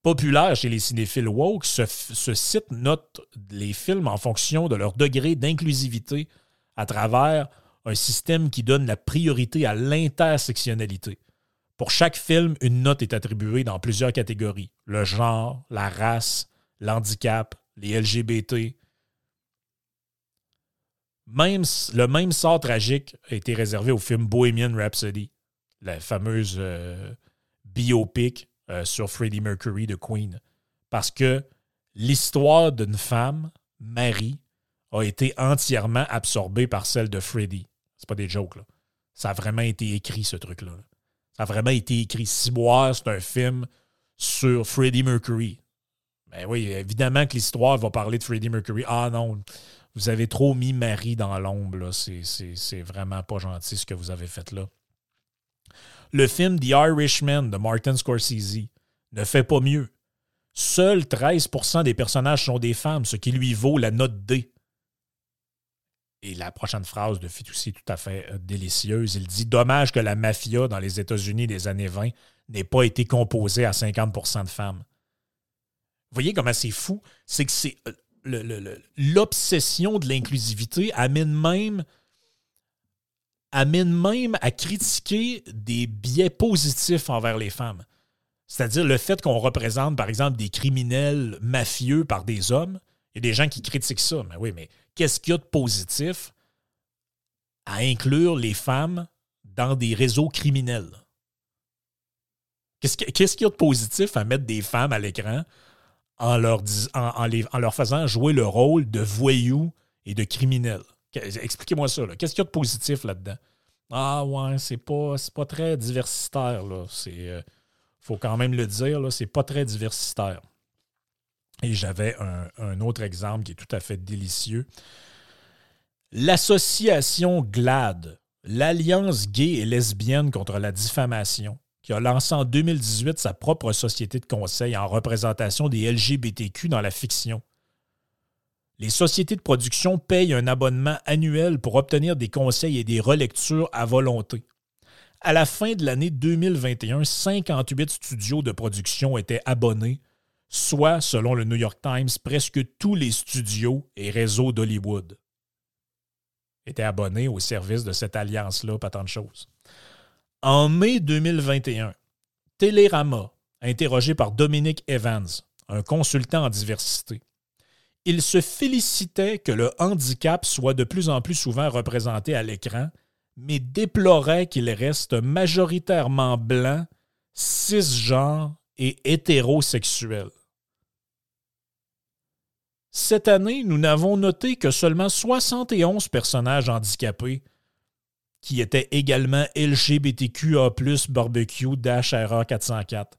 Populaire chez les cinéphiles woke, ce site note les films en fonction de leur degré d'inclusivité à travers un système qui donne la priorité à l'intersectionnalité. Pour chaque film, une note est attribuée dans plusieurs catégories. Le genre, la race, l'handicap, les LGBT. Le même sort tragique a été réservé au film Bohemian Rhapsody, la fameuse euh, biopic euh, sur Freddie Mercury de Queen. Parce que l'histoire d'une femme, Marie, a été entièrement absorbée par celle de Freddie. C'est pas des jokes, là. Ça a vraiment été écrit, ce truc-là. là ça a vraiment été écrit. Ciboire, c'est un film sur Freddie Mercury. Ben oui, évidemment que l'histoire va parler de Freddie Mercury. Ah non, vous avez trop mis Marie dans l'ombre. C'est vraiment pas gentil ce que vous avez fait là. Le film The Irishman de Martin Scorsese ne fait pas mieux. Seuls 13% des personnages sont des femmes, ce qui lui vaut la note D. Et la prochaine phrase de Fitoussi tout à fait euh, délicieuse. Il dit Dommage que la mafia dans les États-Unis des années 20 n'ait pas été composée à 50% de femmes. Vous voyez comment c'est fou? C'est que c'est euh, l'obsession de l'inclusivité amène même amène même à critiquer des biais positifs envers les femmes. C'est-à-dire le fait qu'on représente, par exemple, des criminels mafieux par des hommes. Il y a des gens qui critiquent ça. Mais oui, mais qu'est-ce qu'il y a de positif à inclure les femmes dans des réseaux criminels? Qu'est-ce qu'il y a de positif à mettre des femmes à l'écran en leur, faisant jouer le rôle de voyous et de criminels? Expliquez-moi ça. Qu'est-ce qu'il y a de positif là-dedans? Ah ouais, c'est pas, pas très diversitaire. Il euh, faut quand même le dire, c'est pas très diversitaire. Et j'avais un, autre exemple qui est tout à fait délicieux. L'association GLAD, l'Alliance gay et lesbienne contre la diffamation, qui a lancé en 2018 sa propre société de conseil en représentation des LGBTQ dans la fiction. Les sociétés de production payent un abonnement annuel pour obtenir des conseils et des relectures à volonté. À la fin de l'année 2021, 58 studios de production étaient abonnés soit, selon le New York Times, presque tous les studios et réseaux d'Hollywood étaient abonnés au service de cette alliance-là, pas tant de choses. En mai 2021, Télérama, interrogé par Dominic Evans, un consultant en diversité, il se félicitait que le handicap soit de plus en plus souvent représenté à l'écran, mais déplorait qu'il reste majoritairement blanc, cisgenre et hétérosexuel. Cette année, nous n'avons noté que seulement 71 personnages handicapés qui étaient également LGBTQA+, barbecue, RA 404.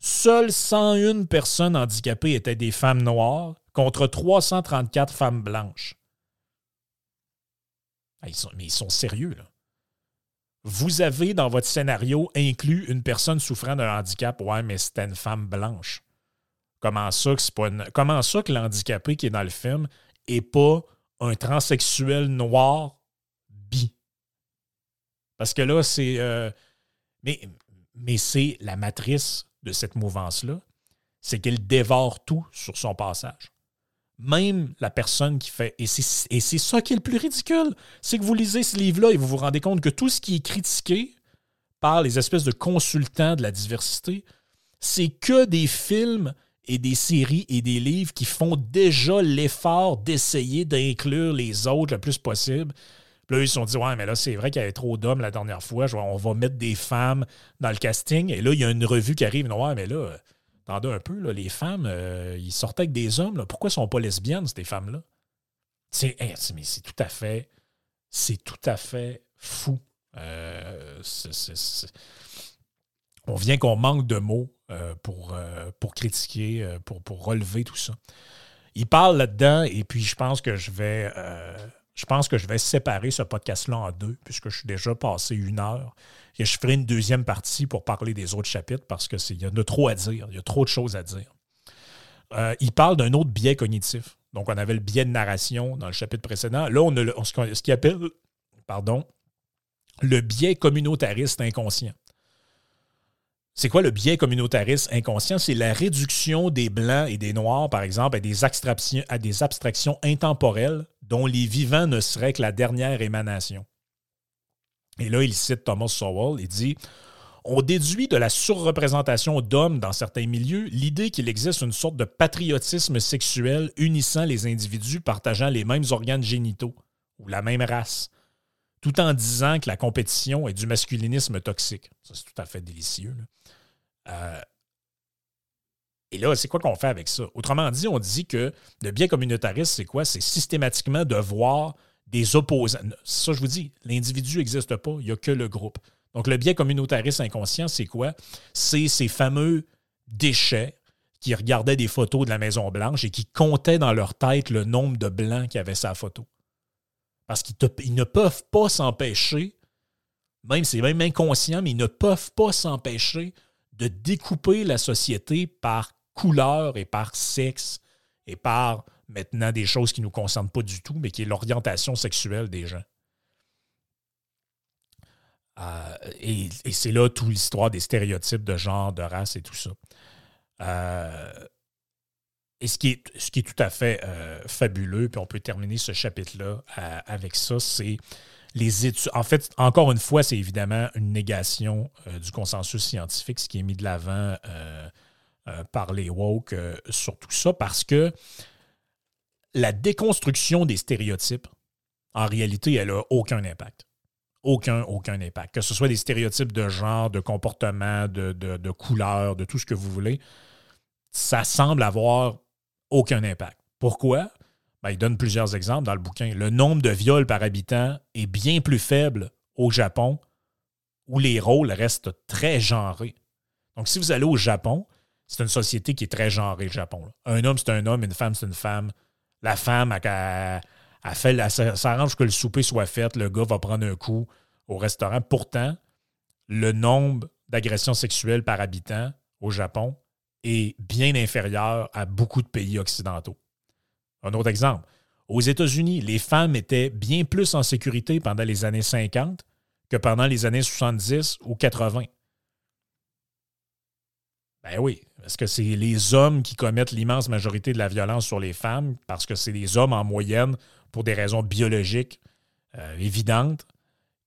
Seules 101 personnes handicapées étaient des femmes noires contre 334 femmes blanches. Mais ils sont sérieux, là vous avez dans votre scénario inclus une personne souffrant d'un handicap. Ouais, mais c'était une femme blanche. Comment ça que c'est pas Comment ça que l'handicapé qui est dans le film n'est pas un transsexuel noir bi? Parce que là, c'est. Euh, mais mais c'est la matrice de cette mouvance-là, c'est qu'elle dévore tout sur son passage même la personne qui fait. Et c'est ça qui est le plus ridicule. C'est que vous lisez ce livre-là et vous vous rendez compte que tout ce qui est critiqué par les espèces de consultants de la diversité, c'est que des films et des séries et des livres qui font déjà l'effort d'essayer d'inclure les autres le plus possible. Là, ils se sont dit, ouais, mais là, c'est vrai qu'il y avait trop d'hommes la dernière fois. On va mettre des femmes dans le casting. Et là, il y a une revue qui arrive. Ouais, mais là, attendez un peu, là, les femmes, euh, ils sortaient avec des hommes. Pourquoi ne sont pas lesbiennes, ces femmes-là? C'est, mais c'est tout à fait, c'est tout à fait fou. Euh, on vient qu'on manque de mots euh, pour, pour critiquer, pour, pour relever tout ça. Il parle là-dedans et puis je pense que je vais je pense que je vais séparer ce podcast-là en deux, puisque je suis déjà passé une heure. Et je ferai une deuxième partie pour parler des autres chapitres parce qu'il y en a trop à dire, il y a trop de choses à dire. il parle d'un autre biais cognitif. Donc, on avait le biais de narration dans le chapitre précédent. Là, on a ce qu'il appelle pardon, le biais communautariste inconscient. C'est quoi le biais communautariste inconscient? C'est la réduction des Blancs et des Noirs, par exemple, à des abstractions intemporelles dont les vivants ne seraient que la dernière émanation. Et là, il cite Thomas Sowell, il dit On déduit de la surreprésentation d'hommes dans certains milieux l'idée qu'il existe une sorte de patriotisme sexuel unissant les individus partageant les mêmes organes génitaux ou la même race, tout en disant que la compétition est du masculinisme toxique. Ça, c'est tout à fait délicieux. Euh, et là, c'est quoi qu'on fait avec ça? Autrement dit, on dit que le biais communautariste, c'est quoi? C'est systématiquement de voir des opposants. Ça, je vous dis, l'individu n'existe pas, il n'y a que le groupe. Donc, le biais communautariste inconscient, c'est quoi? C'est ces fameux déchets qui regardaient des photos de la Maison-Blanche et qui comptaient dans leur tête le nombre de blancs qui avaient sa photo. Parce qu'ils ne peuvent pas s'empêcher, même c'est même inconscient, mais ils ne peuvent pas s'empêcher de découper la société par couleur et par sexe et par maintenant des choses qui ne nous concernent pas du tout, mais qui est l'orientation sexuelle des gens. Euh, et, c'est là toute l'histoire des stéréotypes de genre, de race et tout ça. Euh, et ce qui, est, ce qui est tout à fait euh, fabuleux, puis on peut terminer ce chapitre-là avec ça, c'est les études. En fait, encore une fois, c'est évidemment une négation du consensus scientifique, ce qui est mis de l'avant par les woke sur tout ça, parce que la déconstruction des stéréotypes, en réalité, elle n'a aucun impact. Aucun, aucun impact. Que ce soit des stéréotypes de genre, de comportement, de, de couleur, de tout ce que vous voulez, ça semble avoir aucun impact. Pourquoi? Ben, il donne plusieurs exemples dans le bouquin. Le nombre de viols par habitant est bien plus faible au Japon, où les rôles restent très genrés. Donc, si vous allez au Japon, c'est une société qui est très genrée, le Japon. Un homme, c'est un homme, une femme, c'est une femme. La femme, elle, fait, s'arrange que le souper soit fait, le gars va prendre un coup au restaurant. Pourtant, le nombre d'agressions sexuelles par habitant au Japon est bien inférieur à beaucoup de pays occidentaux. Un autre exemple. Aux États-Unis, les femmes étaient bien plus en sécurité pendant les années 50 que pendant les années 70 ou 80. Ben oui, parce que c'est les hommes qui commettent l'immense majorité de la violence sur les femmes, parce que c'est les hommes en moyenne, pour des raisons biologiques euh, évidentes,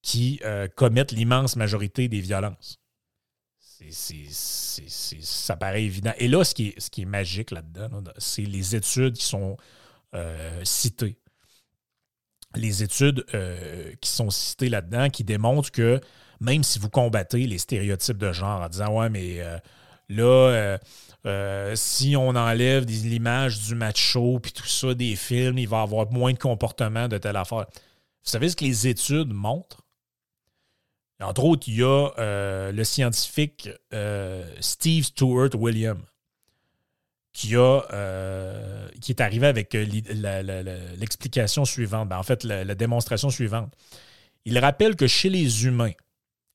qui euh, commettent l'immense majorité des violences. ça paraît évident. Et là, ce qui est, ce qui est magique là-dedans, c'est les études qui sont euh, citées. Les études qui sont citées là-dedans qui démontrent que même si vous combattez les stéréotypes de genre en disant Ouais, mais euh, là, si on enlève l'image du macho puis tout ça des films, il va avoir moins de comportement de telle affaire. Vous savez ce que les études montrent? Entre autres, il y a le scientifique Steve Stewart Williams qui, a, euh, qui est arrivé avec euh, l'explication suivante, ben, en fait, la, démonstration suivante. Il rappelle que chez les humains,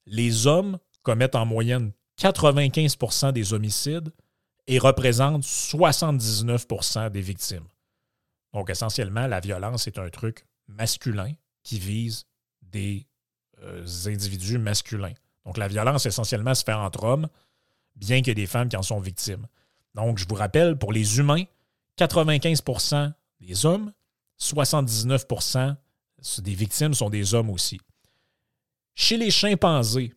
les hommes commettent en moyenne 95% des homicides et représentent 79% des victimes. Donc, essentiellement, la violence est un truc masculin qui vise des euh, individus masculins. Donc, la violence, essentiellement, se fait entre hommes, bien qu'il y ait des femmes qui en sont victimes. Donc, je vous rappelle, pour les humains, 95% des hommes, 79% des victimes sont des hommes aussi. Chez les chimpanzés,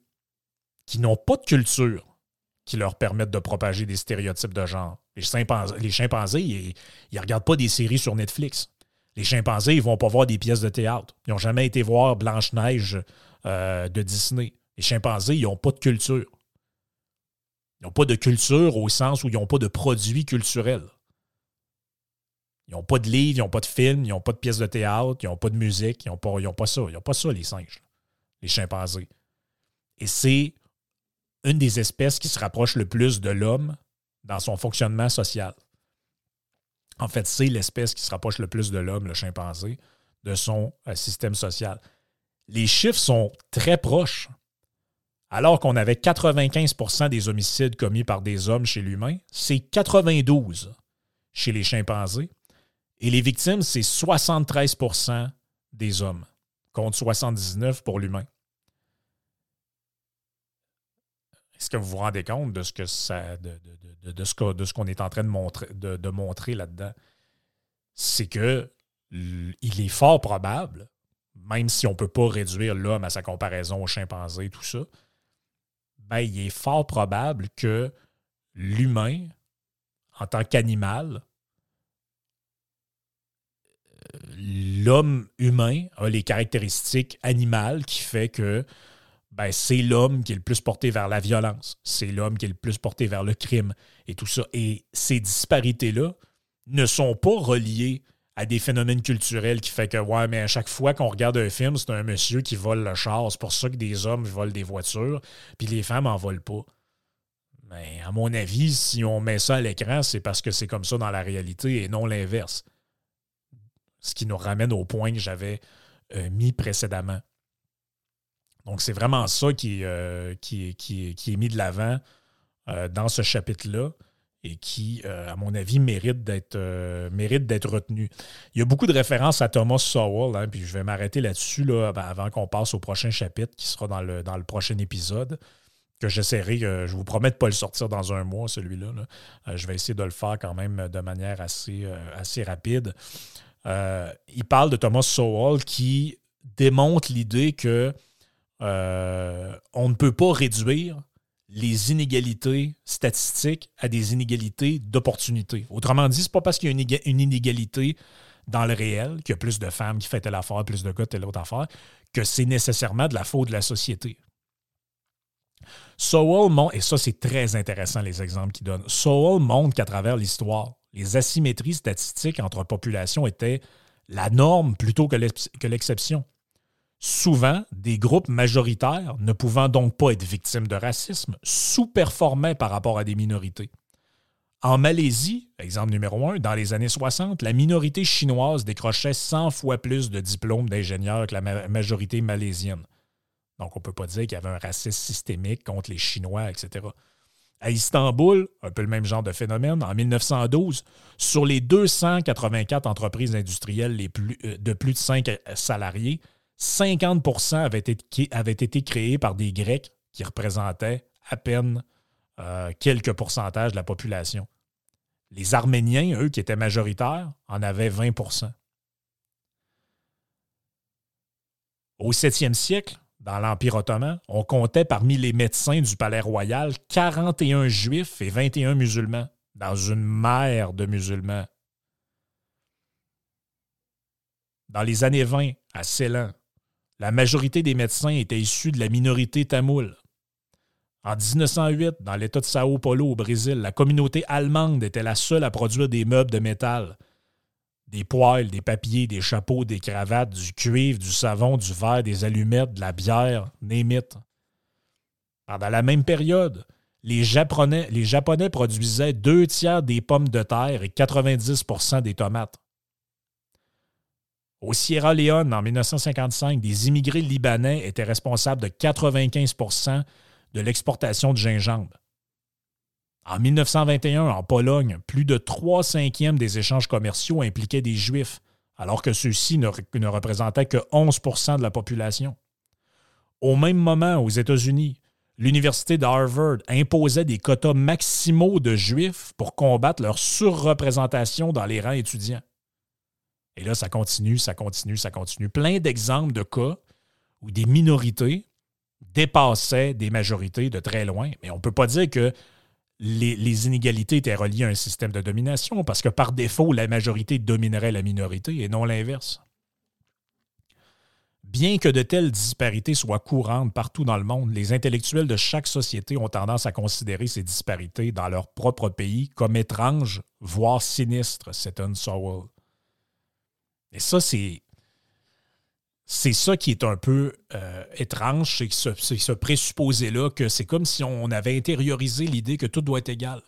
qui n'ont pas de culture qui leur permettent de propager des stéréotypes de genre. Les chimpanzés, les chimpanzés ils ne regardent pas des séries sur Netflix. Les chimpanzés, ils vont pas voir des pièces de théâtre. Ils n'ont jamais été voir Blanche-Neige euh, de Disney. Les chimpanzés, ils n'ont pas de culture. Ils n'ont pas de culture au sens où ils n'ont pas de produits culturels. Ils n'ont pas de livres, ils n'ont pas de films, ils n'ont pas de pièces de théâtre, ils n'ont pas de musique, ils n'ont pas, pas ça. Ils n'ont pas ça, les singes, les chimpanzés. Et c'est une des espèces qui se rapproche le plus de l'homme dans son fonctionnement social. En fait, c'est l'espèce qui se rapproche le plus de l'homme, le chimpanzé, de son euh, système social. Les chiffres sont très proches. Alors qu'on avait 95% des homicides commis par des hommes chez l'humain, c'est 92 chez les chimpanzés. Et les victimes, c'est 73% des hommes, contre 79 pour l'humain. Est-ce que vous vous rendez compte de ce que ça, de, de, ce qu'on est en train de montrer, de, montrer là-dedans? C'est que il est fort probable, même si on ne peut pas réduire l'homme à sa comparaison au chimpanzé, tout ça, ben, il est fort probable que l'humain, en tant qu'animal, euh, l'homme humain a les caractéristiques animales qui fait que ben, c'est l'homme qui est le plus porté vers la violence, c'est l'homme qui est le plus porté vers le crime et tout ça. Et ces disparités-là ne sont pas reliées à des phénomènes culturels qui fait que, ouais, mais à chaque fois qu'on regarde un film, c'est un monsieur qui vole le char. C'est pour ça que des hommes volent des voitures, puis les femmes n'en volent pas. Mais à mon avis, si on met ça à l'écran, c'est parce que c'est comme ça dans la réalité et non l'inverse. Ce qui nous ramène au point que j'avais euh, mis précédemment. Donc, c'est vraiment ça qui, euh, qui, qui, qui, est mis de l'avant euh, dans ce chapitre-là et qui, euh, à mon avis, mérite d'être retenu. Il y a beaucoup de références à Thomas Sowell, hein, puis je vais m'arrêter là-dessus là, avant qu'on passe au prochain chapitre qui sera dans le, dans le prochain épisode. Que j'essaierai, je vous promets de ne pas le sortir dans un mois, celui-là. je vais essayer de le faire quand même de manière assez, assez rapide. il parle de Thomas Sowell qui démontre l'idée que euh, on ne peut pas réduire les inégalités statistiques à des inégalités d'opportunité. Autrement dit, ce n'est pas parce qu'il y a une inégalité dans le réel, qu'il y a plus de femmes qui font telle affaire, plus de gars telle autre affaire, que c'est nécessairement de la faute de la société. Sowell montre, et ça c'est très intéressant les exemples qu'il donne, Sowell montre qu'à travers l'histoire, les asymétries statistiques entre populations étaient la norme plutôt que l'exception. Souvent, des groupes majoritaires, ne pouvant donc pas être victimes de racisme, sous-performaient par rapport à des minorités. En Malaisie, exemple numéro un, dans les années 60, la minorité chinoise décrochait 100 fois plus de diplômes d'ingénieurs que la majorité malaisienne. Donc, on ne peut pas dire qu'il y avait un racisme systémique contre les Chinois, etc. À Istanbul, un peu le même genre de phénomène, en 1912, sur les 284 entreprises industrielles euh, de plus de 5 salariés, 50 avaient été, avaient été créés par des Grecs qui représentaient à peine euh, quelques pourcentages de la population. Les Arméniens, eux, qui étaient majoritaires, en avaient 20% Au 7e siècle, dans l'Empire ottoman, on comptait parmi les médecins du palais royal 41 juifs et 21 musulmans, dans une mer de musulmans. Dans les années 20, à Ceylan, la majorité des médecins étaient issus de la minorité tamoule. En 1908, dans l'État de Sao Paulo au Brésil, la communauté allemande était la seule à produire des meubles de métal. Des poêles, des papiers, des chapeaux, des cravates, du cuivre, du savon, du verre, des allumettes, de la bière, némite. Pendant la même période, les Japonais produisaient deux tiers des pommes de terre et 90% des tomates. Au Sierra Leone, en 1955, des immigrés libanais étaient responsables de 95% de l'exportation de gingembre. En 1921, en Pologne, plus de 3 cinquièmes des échanges commerciaux impliquaient des Juifs, alors que ceux-ci ne, ne, représentaient que 11% de la population. Au même moment, aux États-Unis, l'Université d'Harvard imposait des quotas maximaux de Juifs pour combattre leur surreprésentation dans les rangs étudiants. Et là, ça continue, ça continue, ça continue. Plein d'exemples de cas où des minorités dépassait des majorités de très loin. Mais on ne peut pas dire que les, inégalités étaient reliées à un système de domination, parce que par défaut, la majorité dominerait la minorité et non l'inverse. Bien que de telles disparités soient courantes partout dans le monde, les intellectuels de chaque société ont tendance à considérer ces disparités dans leur propre pays comme étranges, voire sinistres, un Sowell. Et ça, c'est. C'est ça qui est un peu euh, étrange, c'est ce, présupposé-là que c'est comme si on avait intériorisé l'idée que tout doit être égal.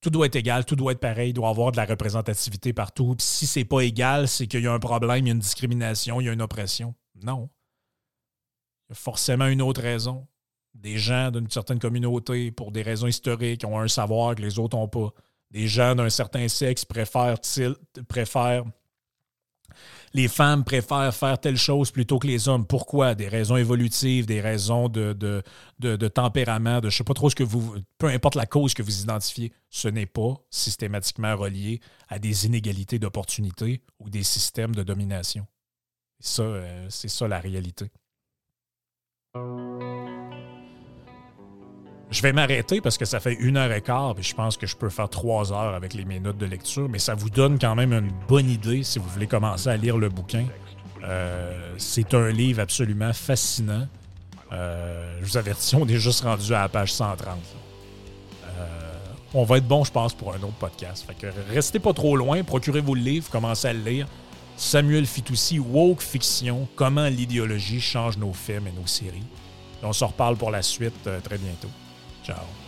Tout doit être égal, tout doit être pareil, il doit y avoir de la représentativité partout. Puis si c'est pas égal, c'est qu'il y a un problème, il y a une discrimination, il y a une oppression. Non. Il y a forcément une autre raison. Des gens d'une certaine communauté, pour des raisons historiques, ont un savoir que les autres n'ont pas. Des gens d'un certain sexe préfèrent, préfèrent les femmes préfèrent faire telle chose plutôt que les hommes. Pourquoi? Des raisons évolutives, des raisons de, tempérament, de je ne sais pas trop ce que vous. Peu importe la cause que vous identifiez, ce n'est pas systématiquement relié à des inégalités d'opportunités ou des systèmes de domination. Ça, euh, c'est ça la réalité. Je vais m'arrêter parce que ça fait une heure et quart, et je pense que je peux faire trois heures avec les minutes de lecture, mais ça vous donne quand même une bonne idée si vous voulez commencer à lire le bouquin. Euh, c'est un livre absolument fascinant. Euh, je vous avertis, on est juste rendu à la page 130. Euh, on va être bon, je pense, pour un autre podcast. Fait que restez pas trop loin, procurez-vous le livre, commencez à le lire. Samuel Fitoussi, Woke Fiction, comment l'idéologie change nos films et nos séries. on se reparle pour la suite très bientôt. Ciao.